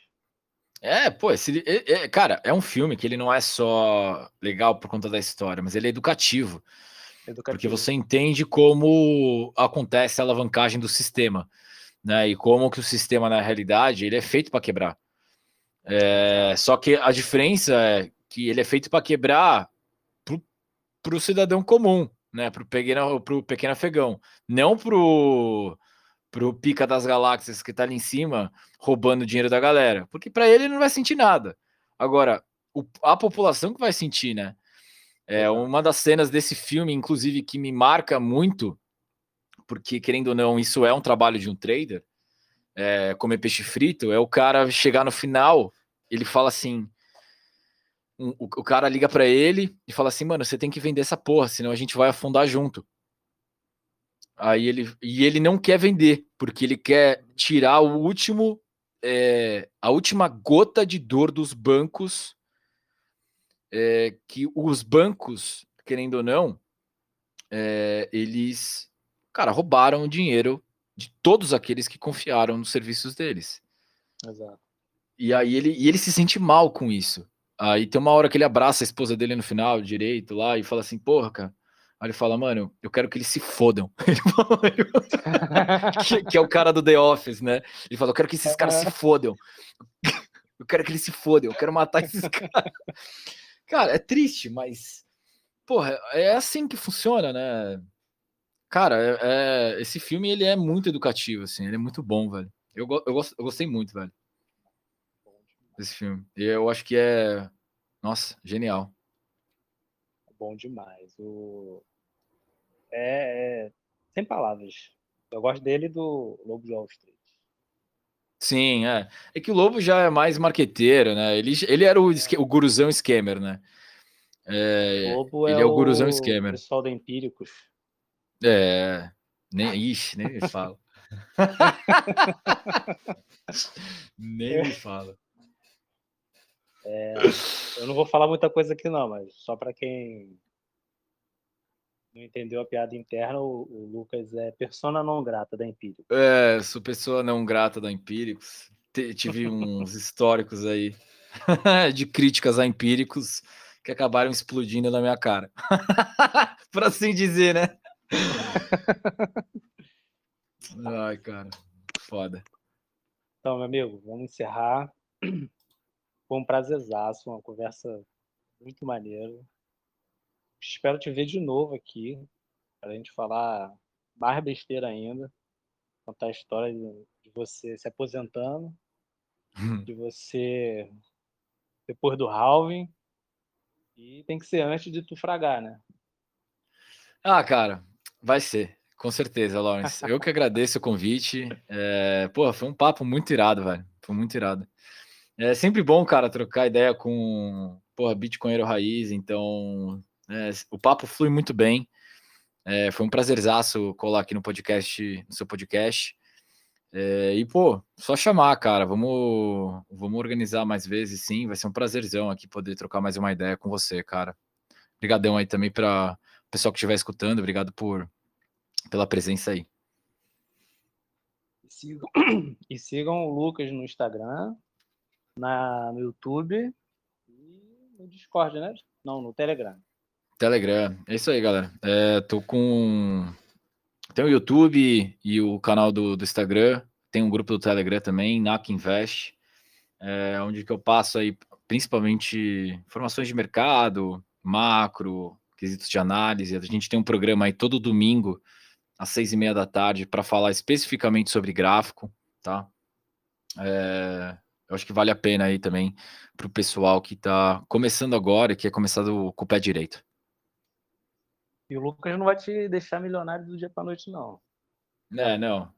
Speaker 2: É, pô, esse, é, é, cara, é um filme que ele não é só legal por conta da história, mas ele é educativo. Educativo. Porque você entende como acontece a alavancagem do sistema, né? E como que o sistema, na realidade, ele é feito para quebrar. É, só que a diferença é que ele é feito para quebrar para o cidadão comum, né? Para o pequeno, pro pequeno afegão, não pro pro pica das galáxias que tá ali em cima roubando o dinheiro da galera, porque para ele não vai sentir nada. Agora, o, a população que vai sentir, né? É uma das cenas desse filme, inclusive, que me marca muito, porque querendo ou não, isso é um trabalho de um trader. É, comer peixe frito é o cara chegar no final, ele fala assim. Um, o, o, cara liga para ele e fala assim, mano, você tem que vender essa porra, senão a gente vai afundar junto. Aí ele e ele não quer vender porque ele quer tirar o último, é, a última gota de dor dos bancos é, que os bancos, querendo ou não, é, eles, cara, roubaram o dinheiro de todos aqueles que confiaram nos serviços deles.
Speaker 1: Exato.
Speaker 2: E aí ele, e ele se sente mal com isso. Aí tem uma hora que ele abraça a esposa dele no final, direito, lá, e fala assim, porra, cara. Aí ele fala, mano, eu quero que eles se fodam. que, que, é o cara do The Office, né? Ele fala, eu quero que esses caras se fodam. Eu quero que eles se fodam, eu quero matar esses caras. Cara, é triste, mas. Porra, é assim que funciona, né? Cara, é, é, esse filme ele é muito educativo, assim, ele é muito bom, velho. Eu, eu, eu gostei muito, velho. Desse filme. E eu acho que é. Nossa, genial.
Speaker 1: Bom demais. O... É, é... Sem palavras. Eu gosto dele do Lobo de Wall Street.
Speaker 2: Sim, é. É que o Lobo já é mais marqueteiro, né? Ele, ele era o, o guruzão scammer, né?
Speaker 1: É, o Lobo ele é, é o guruzão scammer. pessoal da Empíricos.
Speaker 2: É. Nem, ixi, nem me fala. nem me fala.
Speaker 1: É, eu não vou falar muita coisa aqui não, mas só para quem não entendeu a piada interna, o, o, Lucas é persona não grata da Empíricos.
Speaker 2: É, sou pessoa não grata da Empíricos. Tive uns históricos aí de críticas a Empíricos que acabaram explodindo na minha cara. Por assim dizer, né? Ai, cara, foda.
Speaker 1: Então, meu amigo, vamos encerrar. Foi um prazerzaço, uma conversa muito maneira espero te ver de novo aqui, para a gente falar mais besteira ainda, contar a história de, de você se aposentando, de você depois do halving, e tem que ser antes de tu fragar, né?
Speaker 2: Ah, cara, vai ser. Com certeza, Lawrence. Eu que agradeço o convite. É, pô, foi um papo muito irado, velho. Foi muito irado. É sempre bom, cara, trocar ideia com, porra, Bitcoinheiro raiz. Então, é, o papo flui muito bem. É, foi um prazerzaço colar aqui no podcast, no seu podcast. É, e, pô, só chamar, cara. Vamos, vamos organizar mais vezes, sim. Vai ser um prazerzão aqui poder trocar mais uma ideia com você, cara. Obrigadão aí também para o pessoal que estiver escutando. Obrigado por pela presença aí.
Speaker 1: E sigam, o Lucas no Instagram, na, no YouTube e no Discord, né? Não, no Telegram.
Speaker 2: Telegram. É isso aí, galera. É, tô com. Tem o YouTube e o canal do, do Instagram. Tem um grupo do Telegram também, NAC Invest, é, onde que eu passo aí principalmente informações de mercado, macro, quesitos de análise. A gente tem um programa aí todo domingo às seis e meia da tarde para falar especificamente sobre gráfico, tá? É, eu acho que vale a pena aí também para o pessoal que está começando agora e que é começado com o pé direito.
Speaker 1: E o Lucas não vai te deixar milionário do dia para noite, não.
Speaker 2: É, não.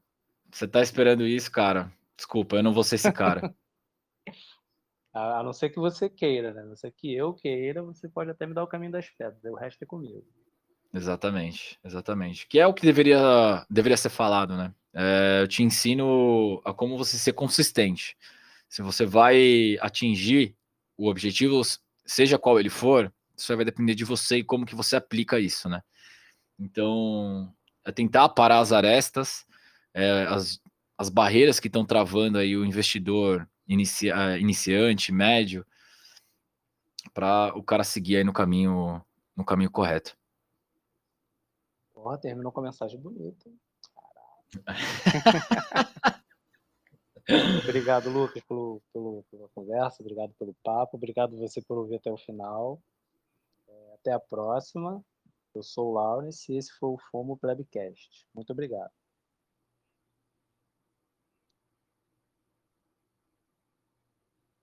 Speaker 2: Você tá esperando isso, cara? Desculpa, eu não vou ser esse cara.
Speaker 1: a não ser que você queira, né? A não ser que eu queira, você pode até me dar o caminho das pedras. O resto é comigo.
Speaker 2: Exatamente, exatamente. Que é o que deveria, deveria ser falado, né? É, eu te ensino a como você ser consistente. Se você vai atingir o objetivo, seja qual ele for, isso vai depender de você e como que você aplica isso, né? Então, é tentar parar as arestas, é, as, as barreiras que estão travando aí o investidor inicia, iniciante, médio, para o cara seguir aí no caminho, no caminho correto.
Speaker 1: Porra, terminou com a mensagem bonita. obrigado, Lucas, pelo, pelo, pela conversa, obrigado pelo papo, obrigado você por ouvir até o final. Até a próxima. Eu sou o Laurence e esse foi o FOMO Plebcast. Muito obrigado.